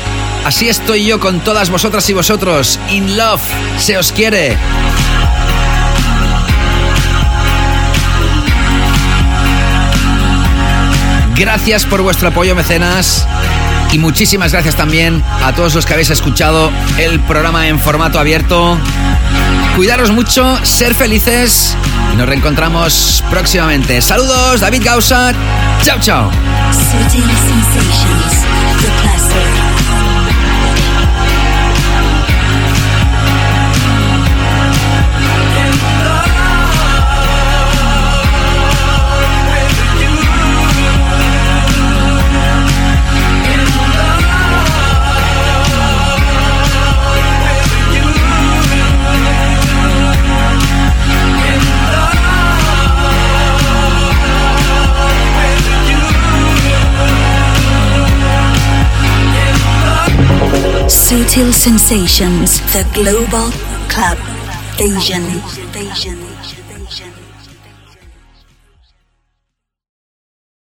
Así estoy yo con todas vosotras y vosotros. In Love, se os quiere. Gracias por vuestro apoyo, mecenas. Y muchísimas gracias también a todos los que habéis escuchado el programa en formato abierto. Cuidaros mucho, ser felices y nos reencontramos próximamente. Saludos, David Gausa. Chao, chao. Sutil Sensations, the global club Asian. Asian.